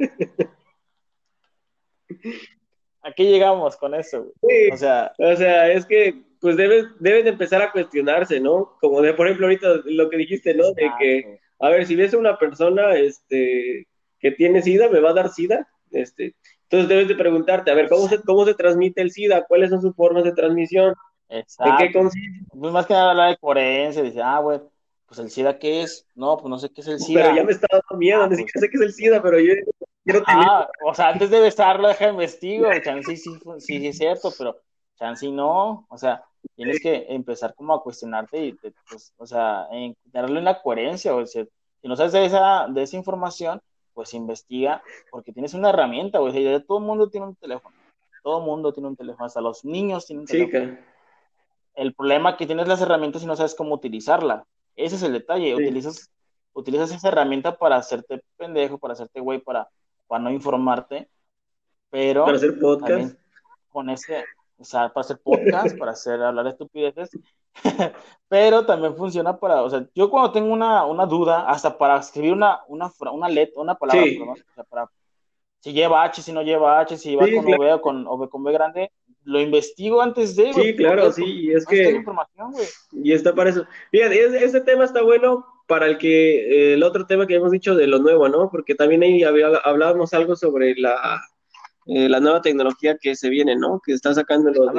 Aquí llegamos con eso, güey. o sea, o sea, es que pues debes, debes de empezar a cuestionarse, ¿no? Como de, por ejemplo, ahorita lo que dijiste, ¿no? De que, a ver, si ves a una persona este, que tiene SIDA, ¿me va a dar SIDA? Este, entonces debes de preguntarte, a ver, ¿cómo se, cómo se transmite el SIDA? ¿Cuáles son sus formas de transmisión? Exacto. ¿En qué consiste? Pues más que nada hablar de coherencia, dice, ah, güey, pues el SIDA, ¿qué es? No, pues no sé qué es el SIDA. Pero ya me está dando miedo, ah, ni pues siquiera sé qué es el SIDA, pero yo quiero Ah, o sea, antes de besarlo, deja investigo, sí, sí, sí, sí, es cierto, pero chance no, o sea, tienes que empezar como a cuestionarte y, pues, o sea, darle una coherencia, o sea, si no sabes de esa, de esa información, pues investiga, porque tienes una herramienta, güey, ya todo el mundo tiene un teléfono, todo el mundo tiene un teléfono, hasta los niños tienen un teléfono. El problema es que tienes las herramientas y no sabes cómo utilizarla, ese es el detalle, utilizas, utilizas esa herramienta para hacerte pendejo, para hacerte güey, para, para no informarte, pero... Para hacer podcast. Con ese, o sea, para hacer podcast, para hacer hablar de estupideces, pero también funciona para, o sea, yo cuando tengo una, una duda, hasta para escribir una, una, una letra, una palabra, o sea, para, si lleva H, si no lleva H, si va con V o con, o con V grande, lo investigo antes de. Sí, claro, sí, y es que. Y está para eso. Fíjate, ese tema está bueno para el que, el otro tema que hemos dicho de lo nuevo, ¿no? Porque también ahí hablábamos algo sobre la eh, la nueva tecnología que se viene, ¿no? Que está sacando los...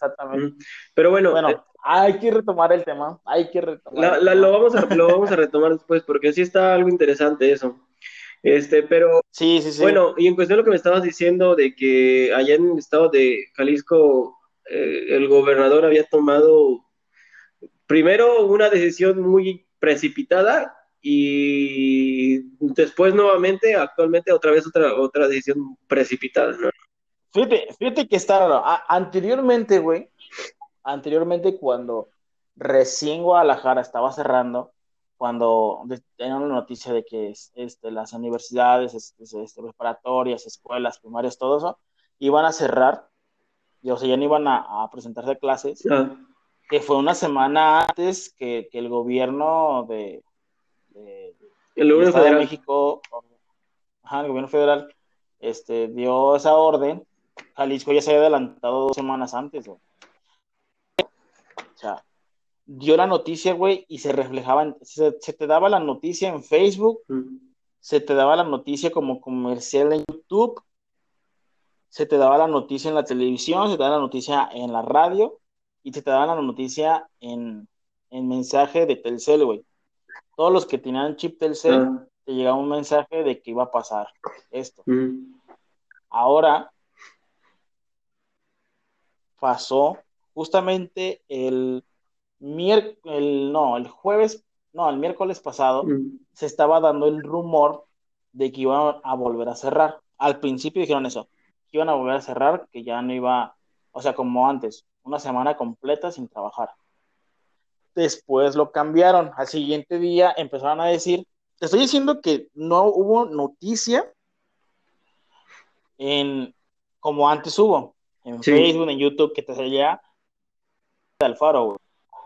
exactamente. Pero bueno... Bueno, eh, hay que retomar el tema, hay que retomar. lo, vamos a, lo vamos a retomar después, porque sí está algo interesante eso. Este, pero... Sí, sí, sí. Bueno, y en cuestión de lo que me estabas diciendo de que allá en el estado de Jalisco eh, el gobernador había tomado primero una decisión muy precipitada y después nuevamente, actualmente otra vez otra, otra decisión precipitada, ¿no? Fíjate, fíjate que está raro. anteriormente, güey, anteriormente cuando recién Guadalajara estaba cerrando, cuando tenían la noticia de que este, las universidades, este, preparatorias, escuelas, primarias, todo eso, iban a cerrar, y o sea, ya no iban a, presentarse clases, que fue una semana antes que el gobierno de, el gobierno federal. de México, el gobierno federal, este, dio esa orden, Jalisco ya se había adelantado dos semanas antes, O sea, dio la noticia, güey, y se reflejaba, se, te daba la noticia en Facebook, se te daba la noticia como comercial en YouTube, se te daba la noticia en la televisión, se te daba la noticia en la radio, y se te daba la noticia en, en mensaje de Telcel, güey todos los que tenían chip Telcel, ah. te llegaba un mensaje de que iba a pasar esto. Mm. Ahora pasó justamente el miércoles, no, el jueves, no, el miércoles pasado, mm. se estaba dando el rumor de que iban a volver a cerrar. Al principio dijeron eso, que iban a volver a cerrar, que ya no iba, o sea, como antes, una semana completa sin trabajar. Después lo cambiaron. Al siguiente día empezaron a decir, te estoy diciendo que no hubo noticia en como antes hubo, en Facebook, en YouTube, que te salía del faro, güey.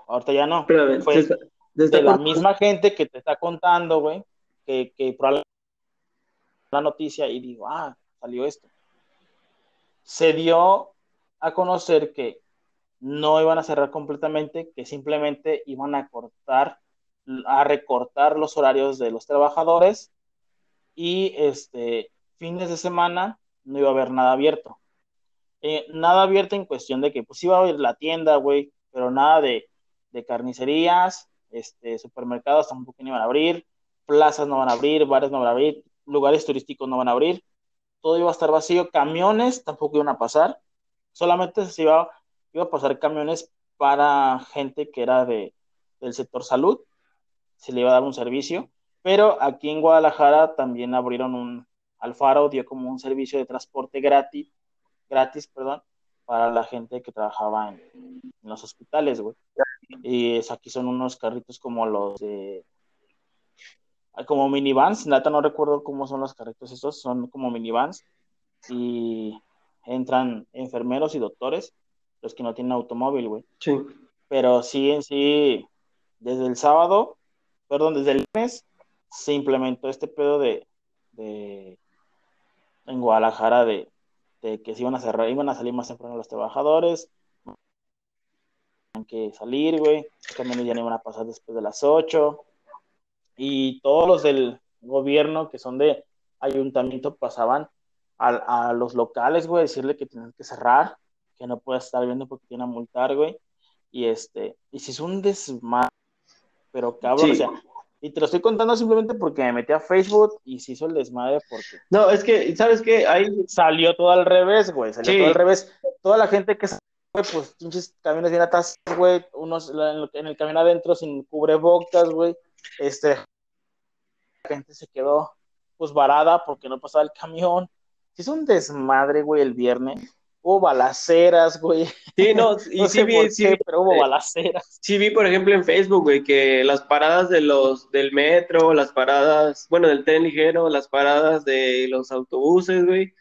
Ahorita ya no. Fue desde, la misma gente que te está contando, güey, que, que probablemente la noticia y digo, ah, salió esto. Se dio a conocer que no iban a cerrar completamente, que simplemente iban a cortar, a recortar los horarios de los trabajadores y este, fines de semana no iba a haber nada abierto. Eh, nada abierto en cuestión de que pues iba a haber la tienda, güey, pero nada de, carnicerías, este, supermercados tampoco iban a abrir, plazas no van a abrir, bares no van a abrir, lugares turísticos no van a abrir, todo iba a estar vacío, camiones tampoco iban a pasar, solamente se iba iba a pasar camiones para gente que era de, del sector salud, se le iba a dar un servicio, pero aquí en Guadalajara también abrieron un, Alfaro dio como un servicio de transporte gratis, gratis, perdón, para la gente que trabajaba en, los hospitales, güey. Y aquí son unos carritos como los de como minivans, nata no recuerdo cómo son los carritos esos, son como minivans y entran enfermeros y doctores los que no tienen automóvil, güey. Sí. Pero sí, en sí, desde el sábado, perdón, desde el lunes, se implementó este pedo de, de en Guadalajara de, de que se iban a cerrar, iban a salir más temprano los trabajadores, que salir, güey, camiones ya no iban a pasar después de las 8, y todos los del gobierno que son de ayuntamiento pasaban a, a los locales, güey, decirle que tienen que cerrar, que no puedes estar viendo porque tienen a multar, güey, y este, y si es un desmadre, pero cabrón, Sí. o sea, y te lo estoy contando simplemente porque me metí a Facebook y se hizo el desmadre porque No, es que, ¿sabes qué? Ahí, salió todo al revés, güey, salió Sí. todo al revés. Toda la gente que güey, pues pinches camiones bien atrás, güey, unos en el camión adentro sin cubrebocas, güey, este, la gente se quedó pues varada porque no pasaba el camión. Se hizo un desmadre, güey, el viernes. Hubo balaceras, güey. sí, no, y No sí sé vi, por sí qué, vi- pero hubo balaceras. Sí vi, por ejemplo, en Facebook, güey, que las paradas de los del metro, las paradas, bueno, del tren ligero, las paradas de los autobuses, güey,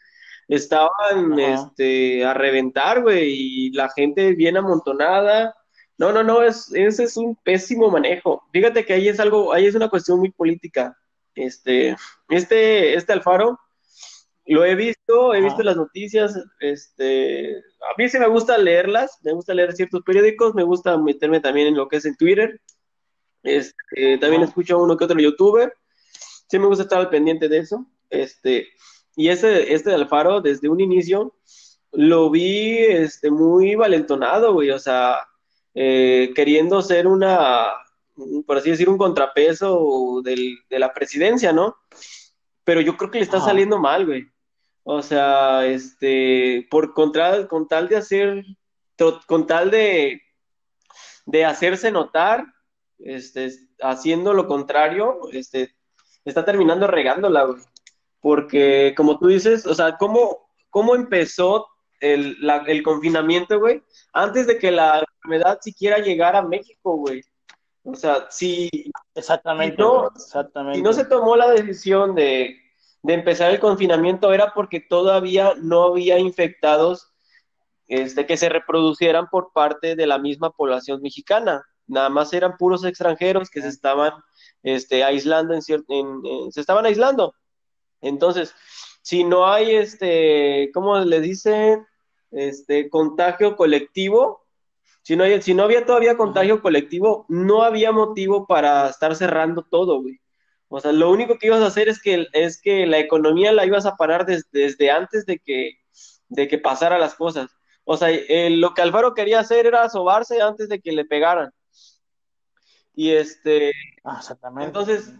estaban, Ajá. este, a reventar, güey, y la gente bien amontonada. No, no, no, es, ese es un pésimo manejo. Fíjate que ahí es algo, ahí es una cuestión muy política. Este, este, este Alfaro, lo he visto, he Ajá. visto las noticias, este, a mí sí me gusta leerlas, me gusta leer ciertos periódicos, me gusta meterme también en lo que es en Twitter, este, también Ajá. escucho a uno que otro youtuber, sí me gusta estar al pendiente de eso, este, y ese, este de Alfaro, desde un inicio, lo vi, este, muy valentonado, güey, o sea, eh, queriendo ser una, por así decir, un contrapeso del, de la presidencia, ¿no? Pero yo creo que le está Ajá. saliendo mal, güey. O sea, este, por contra, con tal de hacer, con tal de, de hacerse notar, este, haciendo lo contrario, este, está terminando regándola, güey. Porque, como tú dices, o sea, ¿cómo, cómo empezó el, la- el confinamiento, güey? Antes de que la enfermedad siquiera llegara a México, güey. O sea, si, Exactamente, no- exactamente. si no se tomó la decisión de, de empezar el confinamiento era porque todavía no había infectados este, que se reproducieran por parte de la misma población mexicana. Nada más eran puros extranjeros que se estaban este, aislando en cierto, se estaban aislando. Entonces, si no hay este, ¿cómo le dicen? Este contagio colectivo, si no, hay- si no había todavía contagio colectivo, no había motivo para estar cerrando todo, güey. O sea, lo único que ibas a hacer es que, es que la economía la ibas a parar des- desde antes de que, de que pasara las cosas. O sea, eh, lo que Alfaro quería hacer era sobarse antes de que le pegaran. Y este, Ah, exactamente. entonces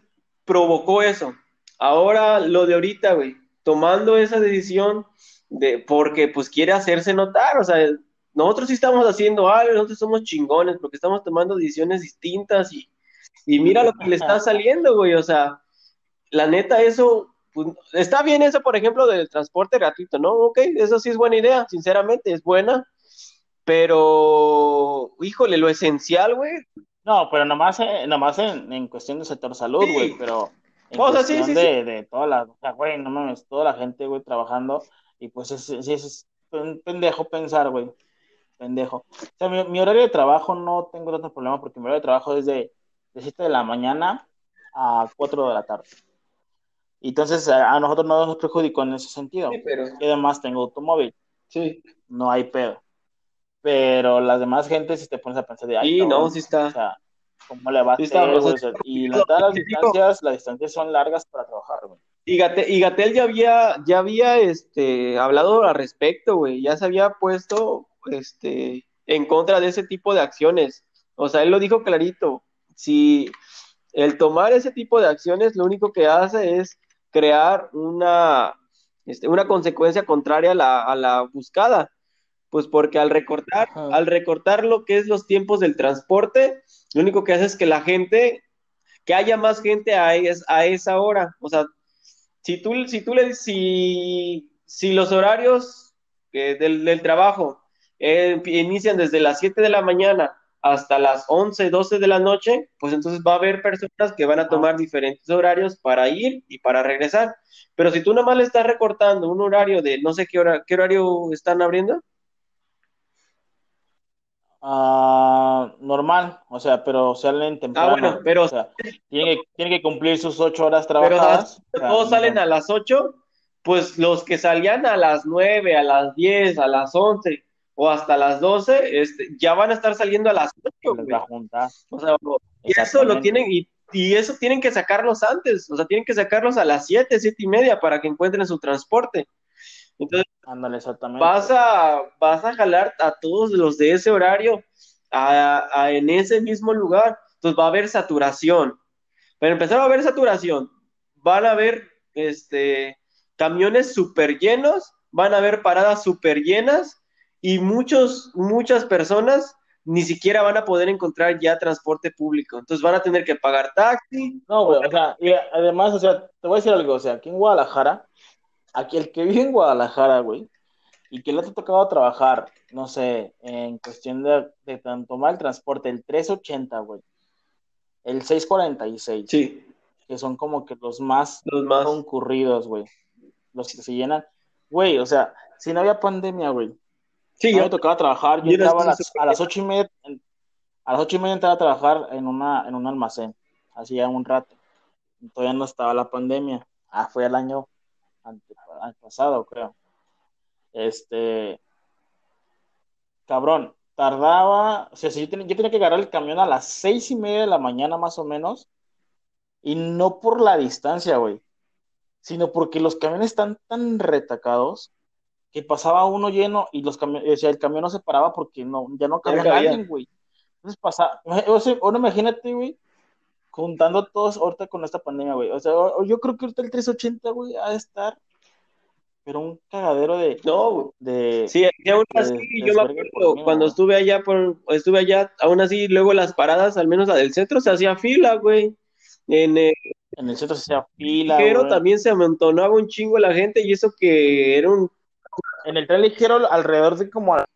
provocó eso. Ahora lo de ahorita, güey, tomando esa decisión de porque pues quiere hacerse notar, o sea, nosotros sí estamos haciendo algo, nosotros somos chingones porque estamos tomando decisiones distintas y, y mira lo que le está saliendo, güey, o sea, la neta eso pues, está bien eso, por ejemplo, del transporte gratuito, ¿no? Ok, eso sí es buena idea, sinceramente es buena, pero híjole, lo esencial, güey, No, pero nomás, eh, nomás en, en cuestión del sector salud, Sí. güey, pero en O sea, sí, cuestión sí, de, de toda la, o sea, güey, no mames, toda la gente, güey, trabajando, y pues es, es, es pen- pendejo pensar, güey, pendejo. O sea, mi, mi horario de trabajo no tengo tanto problema porque mi horario de trabajo es de, de 7 de la mañana a 4 de la tarde. Entonces a, nosotros no nos perjudicó en ese sentido. Sí, pero Y además tengo automóvil, sí. no hay pedo. Pero las demás gentes, si te pones a pensar de, ay, Sí, cabrón, no, sí está. o sea, ¿cómo le va a Sí está, hacer, y la las distancias, las distancias son largas para trabajar, güey. Y Gatel, y ya había, ya había este, hablado al respecto, güey. Ya se había puesto este, en contra de ese tipo de acciones. O sea, él lo dijo clarito. Si el tomar ese tipo de acciones lo único que hace es crear una, este, una consecuencia contraria a la, a la buscada. Pues porque al recortar, Ajá. al recortar lo que es los tiempos del transporte, lo único que hace es que la gente, que haya más gente a, es- a esa hora. O sea, si tú, si tú le, si, si los horarios eh, del, del trabajo eh, inician desde las 7 de la mañana hasta las 11, 12 de la noche, pues entonces va a haber personas que van a tomar diferentes horarios para ir y para regresar. Pero si tú nomás le estás recortando un horario de no sé qué hora, qué horario están abriendo, Ah, normal, o sea, pero salen temprano. Ah, bueno, pero o sea, tienen, que, tienen que cumplir sus ocho horas trabajadas. pero o sea, todos salen a las 8, pues los que salían a las 9, a las 10, a las 11 o hasta las 12, este, ya van a estar saliendo a las 8, les güey. va a juntar. O sea, y eso lo tienen, y, y eso tienen que sacarlos antes, o sea, tienen que sacarlos a las 7, 7 y media para que encuentren su transporte. Entonces, Ándale, exactamente. vas a, vas a jalar a todos los de ese horario a, a- en ese mismo lugar. Entonces va a haber saturación. Para empezar a haber saturación. Van a haber este, camiones súper llenos, van a haber paradas súper llenas y muchos, muchas personas ni siquiera van a poder encontrar ya transporte público. Entonces van a tener que pagar taxi. No, güey, o sea, y además, o sea, te voy a decir algo, o sea, aquí en Guadalajara, aquí el que vive en Guadalajara, güey, y que le ha tocado trabajar, no sé, en cuestión de, de tomar el transporte, el 380, güey, el 646, Sí, que son como que los más los más. concurridos, güey, los que se llenan, güey, o sea, si no había pandemia, güey, Sí, yo- me tocaba trabajar, yo entraba a las, a las ocho y media, a las ocho y media entraba a trabajar en una, en un almacén, hacía un rato, todavía no estaba la pandemia, ah, fue el año ante- pasado, creo, este, cabrón, tardaba, o sea, si yo tenía, yo tenía que agarrar el camión a las seis y media de la mañana más o menos, y no por la distancia, güey, sino porque los camiones están tan retacados que pasaba uno lleno y los camiones, o sea, el camión no se paraba porque no, ya no cabía nadie, güey. Entonces pasaba, o sea, ahora imagínate, güey, juntando todos ahorita con esta pandemia, güey. O sea, yo creo que ahorita el 380, güey, ha de estar, pero un cagadero de, No, güey. de, Sí, aún así, de yo me acuerdo mí, cuando estuve allá, por, estuve allá, aún así, luego las paradas, al menos la del centro, se hacía fila, güey. En el en el centro se hacía fila, güey. también se amontonaba un chingo la gente y eso que era un... En el tren ligero, alrededor de como a,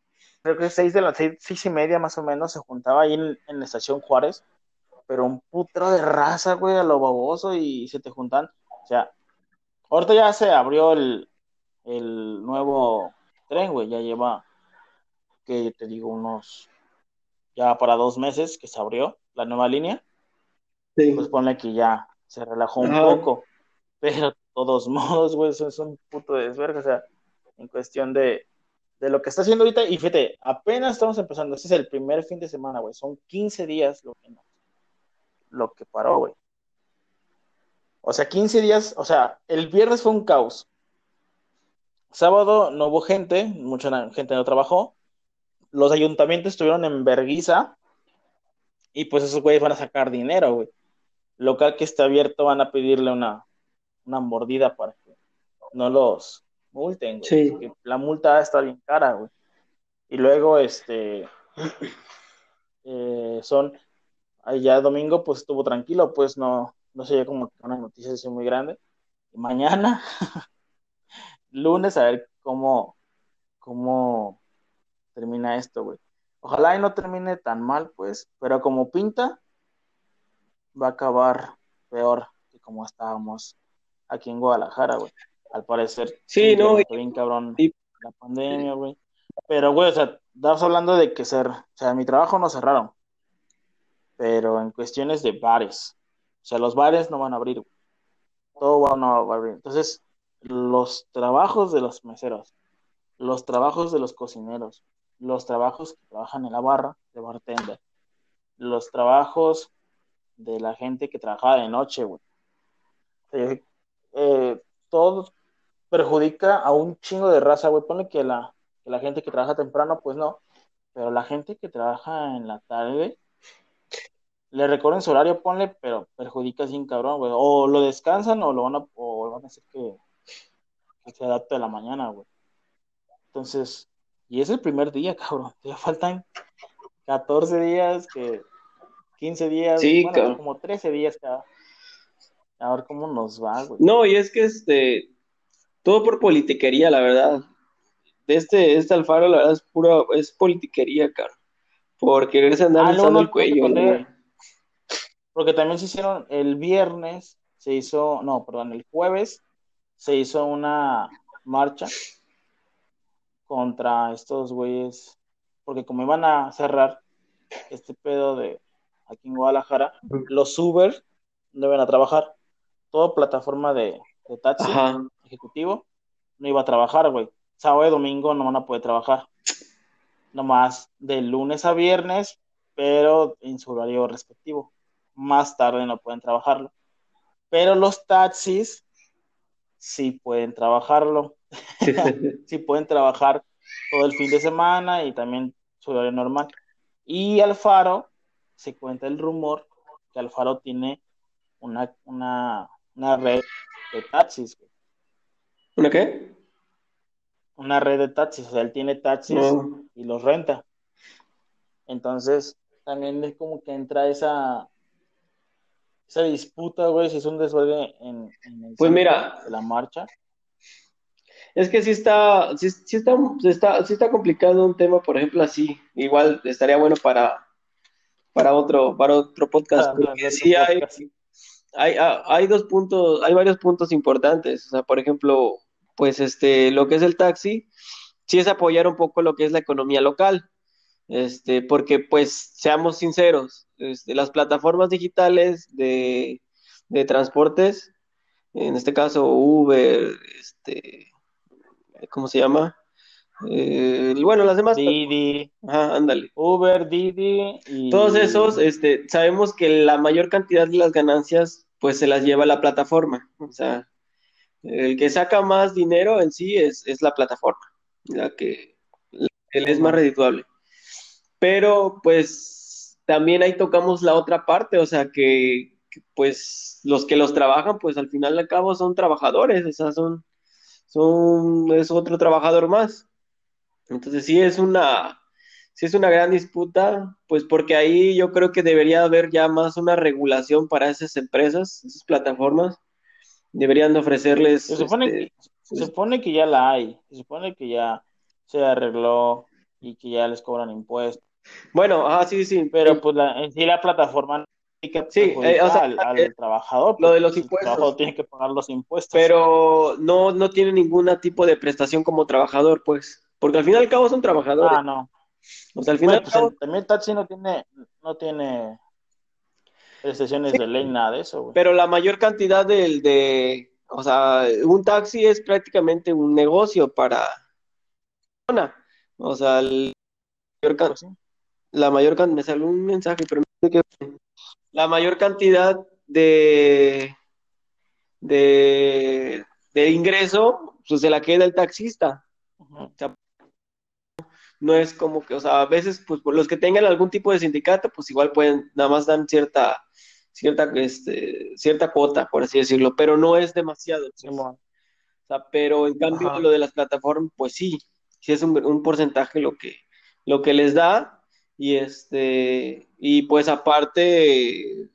creo que seis de las seis, seis y media más o menos, se juntaba ahí en, en la estación Juárez, pero un putro de raza, güey, a lo baboso y se te juntan. O sea, ahorita ya se abrió el, el nuevo tren, güey, ya lleva, que te digo, unos, ya para dos meses que se abrió la nueva línea, pues ponle que ya se relajó un Ajá. poco, pero de todos modos, güey, eso es un puto desvergue, o sea, en cuestión de, de lo que está haciendo ahorita, y fíjate, apenas estamos empezando, este es el primer fin de semana, güey, son 15 días lo que, lo que paró, güey. O sea, 15 días, o sea, el viernes fue un caos. Sábado no hubo gente, mucha gente no trabajó. Los ayuntamientos estuvieron en verguiza y pues esos güeyes van a sacar dinero, güey. Local que esté abierto van a pedirle una, una mordida para que no los multen, güey. Sí. porque La multa está bien cara, güey. Y luego, este, eh, son, allá domingo pues estuvo tranquilo, pues no, no se como que una noticia así muy grande. Y mañana, lunes, a ver cómo, cómo termina esto, güey. Ojalá y no termine tan mal, pues, pero como pinta, va a acabar peor que como estábamos aquí en Guadalajara, güey. Al parecer, Sí, no, bien cabrón y- la pandemia, güey. Pero, güey, o sea, estás hablando de que ser, o sea, mi trabajo no cerraron, pero en cuestiones de bares, o sea, los bares no van a abrir, güey. todo va no va a abrir. Entonces, los trabajos de los meseros, los trabajos de los cocineros, los trabajos que trabajan en la barra de bartender, los trabajos de la gente que trabajaba de noche, güey. Eh, eh, todo perjudica a un chingo de raza, güey. Ponle que la, que la gente que trabaja temprano, pues no. Pero la gente que trabaja en la tarde, le recorren su horario, ponle, pero perjudica sin cabrón, güey. O lo descansan o lo van a, o van a hacer que, que se adapte a la mañana, güey. Entonces, y es el primer día, cabrón. Ya faltan 14 días, que 15 días, Sí, bueno, como 13 días cada. A ver cómo nos va, güey. No, y es que este, todo por politiquería, la verdad. Este, este Alfaro, la verdad, es pura, es politiquería, cara. Por quererse andar Ah, alzando no, no, el cuello. Porque también se hicieron el viernes, se hizo, no, perdón, el jueves se hizo una marcha contra estos güeyes, porque como iban a cerrar este pedo de aquí en Guadalajara, los Uber no iban a trabajar. Toda plataforma de, taxi ejecutivo no iba a trabajar, güey. Sábado y domingo no van a poder trabajar. Nomás de lunes a viernes, pero en su horario respectivo. Más tarde no pueden trabajarlo. Pero los taxis sí pueden trabajarlo. sí pueden trabajar todo el fin de semana y también su horario normal. Y Alfaro, se cuenta el rumor que Alfaro tiene una, una, una red de taxis. ¿Una qué? Una red de taxis, o sea, él tiene taxis y los renta. Entonces, también es como que entra esa, esa disputa, güey, si es un desorden en, el pues mira, de la marcha. Es que sí está, sí, está, está, sí está complicado un tema, por ejemplo, así. Igual estaría bueno para, para otro, para otro podcast. porque sí hay, hay, ah, hay, dos puntos, hay varios puntos importantes. O sea, por ejemplo, pues este, lo que es el taxi, sí es apoyar un poco lo que es la economía local. Este, porque, pues, seamos sinceros, este, las plataformas digitales de, de transportes, en este caso Uber, este, ¿cómo se llama? Eh, bueno, las demás. Didi. Ajá, ándale. Uber, Didi. Y... Todos esos, este, sabemos que la mayor cantidad de las ganancias, pues se las lleva la plataforma. O sea, el que saca más dinero en sí es, la plataforma, la que es más redituable. Pero, pues, también ahí tocamos la otra parte, o sea, que, que pues los que los trabajan, pues al final y al cabo son trabajadores, o sea, son son, es otro trabajador más. Entonces sí es una, sí es una gran disputa, pues porque ahí yo creo que debería haber ya más una regulación para esas empresas, esas plataformas. Deberían de ofrecerles. Se supone, este, que, se pues supone que ya la hay, se supone que ya se arregló y que ya les cobran impuestos. Bueno, ah, sí, sí. Pero pues la, en sí la plataforma sí, eh, o sea, al, eh, trabajador. Lo de los impuestos. El trabajador tiene que pagar los impuestos. Pero no, no tiene ningún tipo de prestación como trabajador, pues. Porque al fin y al cabo son trabajadores. Ah, no. O sea, al final. Pues, también taxi no tiene, no tiene prestaciones de ley, nada de eso, güey. Pero la mayor cantidad del de. O sea, un taxi es prácticamente un negocio para. O sea, el, pues la mayor cantidad. Me salió un mensaje, pero qué la mayor cantidad de, de, ingreso, pues se la queda el taxista. No es como que, o sea, a veces, pues por los que tengan algún tipo de sindicato, pues igual pueden, nada más dan cierta, cierta, este, cierta cuota, por así decirlo, pero no es demasiado. o sea, pero en cambio lo de las plataformas, pues sí, sí es un, un porcentaje lo que, lo que les da, y este, y pues aparte,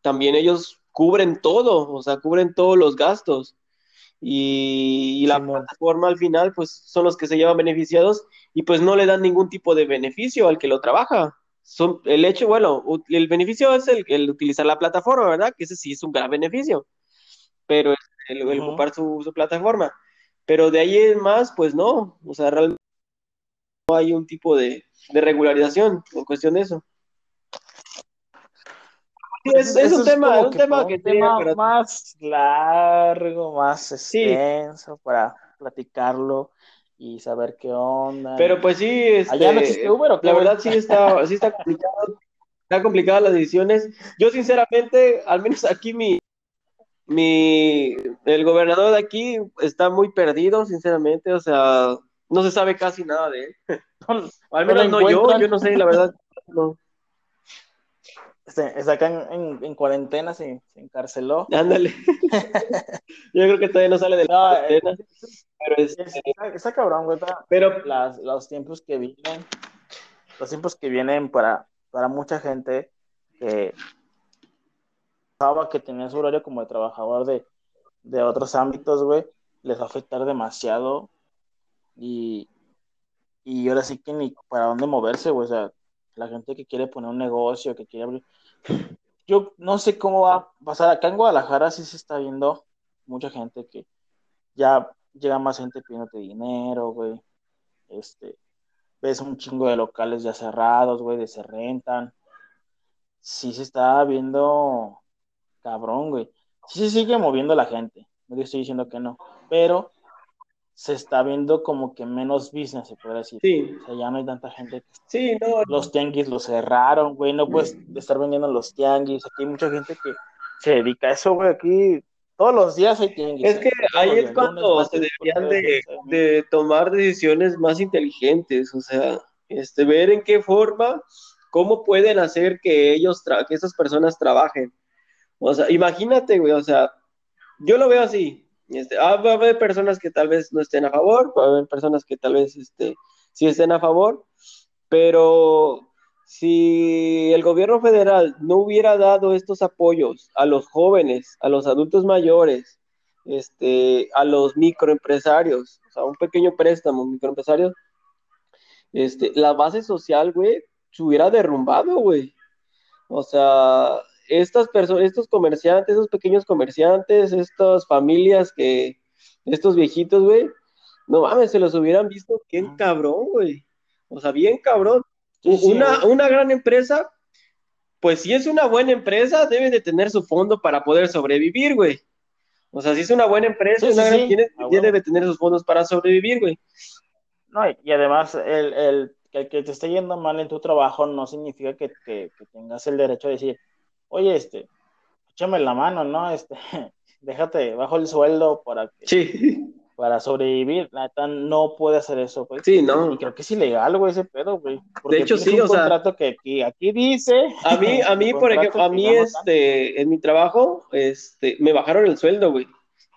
también ellos cubren todo, o sea, cubren todos los gastos. Y, la plataforma al final, pues son los que se llevan beneficiados y pues no le dan ningún tipo de beneficio al que lo trabaja. Son, el hecho, bueno, el beneficio es el, utilizar la plataforma, ¿verdad? Que ese sí es un gran beneficio, pero el, ocupar su, su, plataforma. Pero de ahí en más, pues no, o sea, realmente no hay un tipo de, de regularización en cuestión de eso. Es, un tema, un tema que tema más largo, más extenso para platicarlo y saber qué onda. Pero pues sí, este, la verdad sí está, sí está complicado, está complicada las decisiones. Yo sinceramente, al menos aquí mi, mi, el gobernador de aquí está muy perdido, sinceramente, o sea, no se sabe casi nada de él. al menos no, yo, yo no sé, la verdad. No. Este, está acá en, cuarentena, se, encarceló. Ándale. yo creo que todavía no sale de la cuarentena. pero es, está, cabrón, güey. Pero las, los tiempos que vienen, los tiempos que vienen para, para mucha gente que que tenía su horario como de trabajador de, de otros ámbitos, güey, les va a afectar demasiado y, y ahora sí que ni para dónde moverse, güey. O sea, la gente que quiere poner un negocio, que quiere abrir. Yo no sé cómo va a pasar. Acá en Guadalajara sí se está viendo mucha gente que ya llega más gente pidiéndote dinero, güey. Este, ves un chingo de locales ya cerrados, güey, de se rentan. Sí se está viendo cabrón, güey. Sí se sigue moviendo la gente, no estoy diciendo que no, pero se está viendo como que menos business, se puede decir. Sí. O sea, ya no hay tanta gente. Sí, no. Los tianguis los cerraron, güey, no puedes estar vendiendo los tianguis. Aquí hay mucha gente que se dedica a eso, güey, aquí todos los días hay tianguis. Es que ahí es cuando se deberían de, de, tomar decisiones más inteligentes, o sea, este, ver en qué forma, cómo pueden hacer que ellos, que esas personas trabajen. O sea, imagínate, güey, o sea, yo lo veo así. Este, ah, va a haber personas que tal vez no estén a favor, va a haber personas que tal vez este, sí estén a favor, pero si el gobierno federal no hubiera dado estos apoyos a los jóvenes, a los adultos mayores, este, a los microempresarios, o sea, un pequeño préstamo, microempresarios, este, la base social, güey, se hubiera derrumbado, güey. O sea, estas personas, estos comerciantes, estos pequeños comerciantes, estas familias que, estos viejitos, güey, no mames, se los hubieran visto bien cabrón, güey. O sea, bien cabrón. una, una gran empresa, pues si es una buena empresa, debe de tener su fondo para poder sobrevivir, güey. O sea, si es una buena empresa, tiene, debe tener sus fondos para sobrevivir, güey. No, y además el, el, el, que te esté yendo mal en tu trabajo no significa que, que, que tengas el derecho de decir, oye, este, échame la mano, ¿no? Este, déjate bajo el sueldo para que, para sobrevivir. No puede hacer eso, pues. Sí, no. Y creo que es ilegal, güey, ese pedo, güey. De hecho, sí, un contrato que aquí, aquí dice. A mí, a mí, por ejemplo, a mí, este, en mi trabajo, este, me bajaron el sueldo, güey.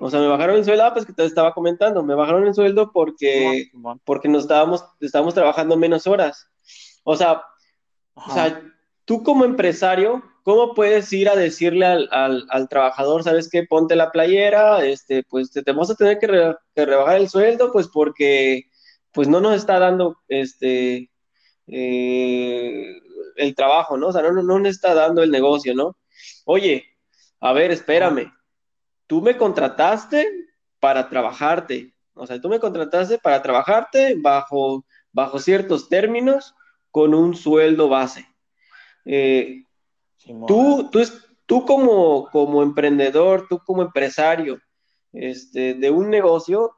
O sea, me bajaron el sueldo, ah, pues que te estaba comentando, me bajaron el sueldo porque, porque nos estábamos, estábamos trabajando menos horas. O sea, o sea, tú como empresario, ¿cómo puedes ir a decirle al, trabajador, sabes qué, ponte la playera, este, pues te, vamos a tener que, rebajar el sueldo, pues porque pues no nos está dando este eh, el trabajo, ¿no? O sea, no, no, no nos está dando el negocio, ¿no? Oye, a ver, espérame, tú me contrataste para trabajarte, o sea, tú me contrataste para trabajarte bajo, bajo ciertos términos con un sueldo base. Eh, tú, tú, tú como, como emprendedor, tú como empresario este, de un negocio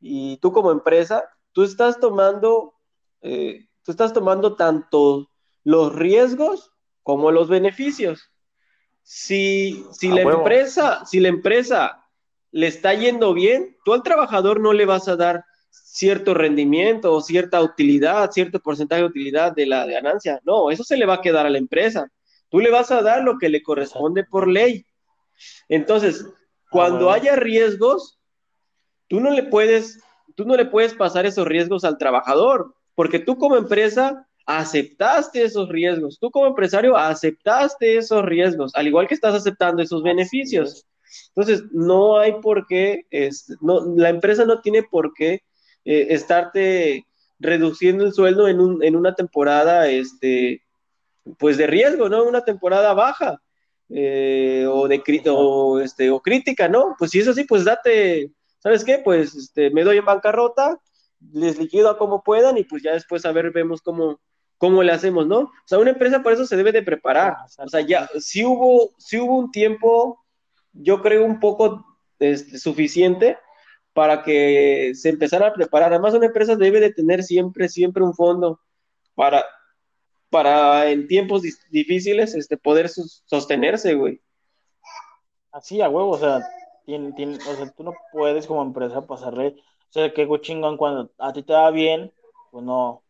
y tú como empresa, tú estás tomando, eh, tú estás tomando tanto los riesgos como los beneficios. Si, si la empresa, si la empresa le está yendo bien, tú al trabajador no le vas a dar cierto rendimiento o cierta utilidad, cierto porcentaje de utilidad de la ganancia. No, eso se le va a quedar a la empresa. Tú le vas a dar lo que le corresponde por ley. Entonces, cuando ah, haya riesgos, tú no le puedes, tú no le puedes pasar esos riesgos al trabajador, porque tú como empresa aceptaste esos riesgos, tú como empresario aceptaste esos riesgos, al igual que estás aceptando esos beneficios. Entonces, no hay por qué, no, la empresa no tiene por qué eh, estarte reduciendo el sueldo en, un, en una temporada, este, pues de riesgo, ¿no? Una temporada baja eh, o de o, este, o crítica, ¿no? Pues si es así, pues date, ¿sabes qué? Pues este, me doy en bancarrota, les liquido a como puedan y pues ya después a ver, vemos cómo, cómo le hacemos, ¿no? O sea, una empresa por eso se debe de preparar. O sea, ya, si hubo, si hubo un tiempo, yo creo un poco este, suficiente para que se empezara a preparar. Además, una empresa debe de tener siempre, siempre un fondo para, para en tiempos difíciles este, poder sostenerse, güey. Así, a huevo, o sea, o sea, tú no puedes como empresa pasarle, o sea, que chingón cuando a ti te va bien, pues no,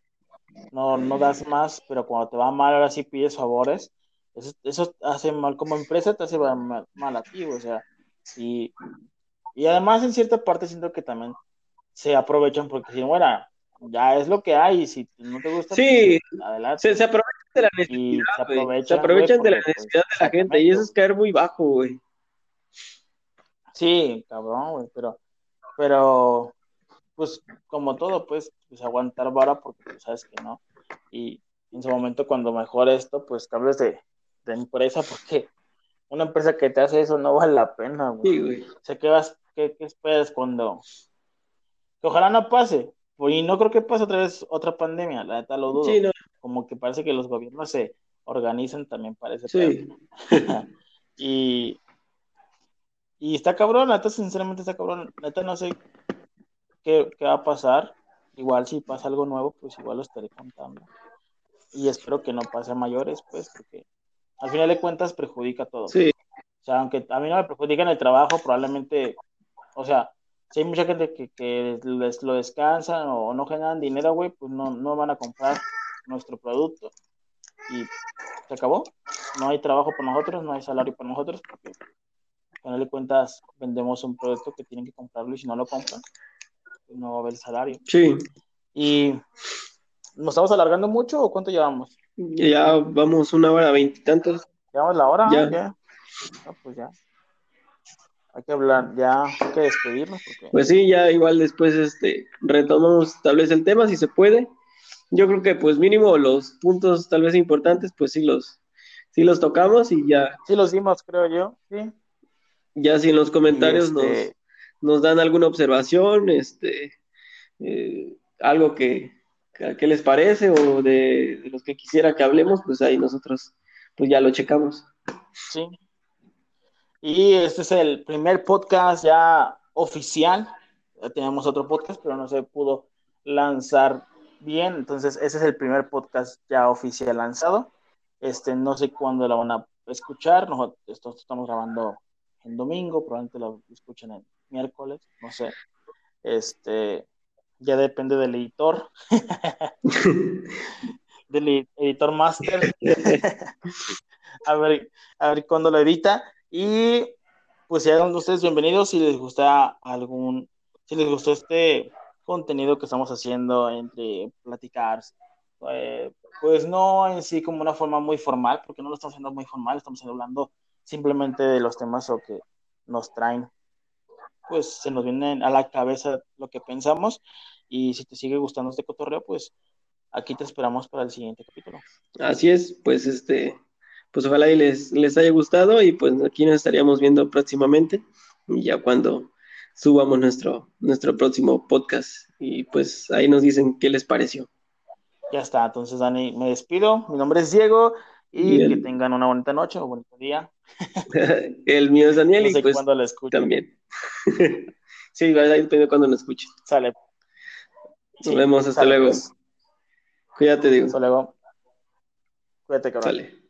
no, no das más, pero cuando te va mal, ahora sí pides favores. Eso, hace mal como empresa, te hace mal, mal a ti, o sea, y y además, en cierta parte, siento que también se aprovechan porque si bueno, ya es lo que hay, y si no te gusta, sí, pues, adelante. Se, aprovechan de la necesidad, se aprovechan, se aprovechan de la necesidad de la gente, y eso es caer muy bajo, güey. Sí, cabrón, güey, pero, pero, pues, como todo, pues, pues aguantar vara porque pues, sabes que no. Y en su momento, cuando mejore esto, pues, cambies de, de empresa porque una empresa que te hace eso no vale la pena, güey. Sí, güey. O sea, ¿qué, vas, qué, esperas cuando... Que ojalá no pase, y no creo que pase otra vez otra pandemia, la neta lo dudo. Sí, no. Como que parece que los gobiernos se organizan también parece. Sí. y, y está cabrón, neta, sinceramente está cabrón. Neta, no sé qué, qué va a pasar. Igual si pasa algo nuevo, pues igual lo estaré contando. Y espero que no pase a mayores, pues, porque al final de cuentas perjudica todo. Sí. O sea, aunque a mí no me perjudica en el trabajo, probablemente, o sea, si hay mucha gente que, que les lo descansan o no generan dinero, güey, pues no, no van a comprar nuestro producto. Y se acabó. No hay trabajo para nosotros, no hay salario para nosotros, porque al final de cuentas vendemos un producto que tienen que comprarlo y si no lo compran, pues no va a haber salario. Sí. Y ¿nos estamos alargando mucho o cuánto llevamos? Ya vamos una hora veintitantos. ¿Llevamos la hora? Ya. Ya. Ah, pues ya. Hay que hablar, ya hay que despedirnos. Porque... Pues sí, ya igual después este retomamos tal vez el tema si se puede. Yo creo que pues mínimo los puntos tal vez importantes, pues sí los, sí los tocamos y ya. Sí los dimos, creo yo, sí. Ya si en los comentarios este... nos, nos dan alguna observación, este, eh, algo que, que, les parece o de, de, los que quisiera que hablemos, pues ahí nosotros pues ya lo checamos. Sí. Y este es el primer podcast ya oficial. Ya teníamos otro podcast, pero no se pudo lanzar bien. Entonces, ese es el primer podcast ya oficial lanzado. Este, no sé cuándo lo van a escuchar. Nosotros esto estamos grabando en domingo, probablemente lo escuchen en miércoles, no sé. Este, ya depende del editor. del editor master. a ver, a ver cuándo lo edita. Y pues sean ustedes bienvenidos si les gusta algún, si les gustó este contenido que estamos haciendo entre platicar, eh, pues no en sí como una forma muy formal, porque no lo estamos haciendo muy formal, estamos hablando simplemente de los temas o que nos traen, pues se nos viene a la cabeza lo que pensamos y si te sigue gustando este cotorreo, pues aquí te esperamos para el siguiente capítulo. Así es, pues este, pues ojalá y les, les haya gustado y pues aquí nos estaríamos viendo próximamente y ya cuando subamos nuestro, nuestro próximo podcast y pues ahí nos dicen qué les pareció. Ya está, entonces Dani, me despido, mi nombre es Diego y Bien. que tengan una bonita noche o bonito día. El mío es Daniel no sé y pues cuándo lo escuchen. también. sí, va a depender de cuándo lo escuchen. Sale. Nos sí, vemos, hasta sale, luego. Pues. Cuídate, Diego. Hasta luego. Cuídate, cabrón. Sale.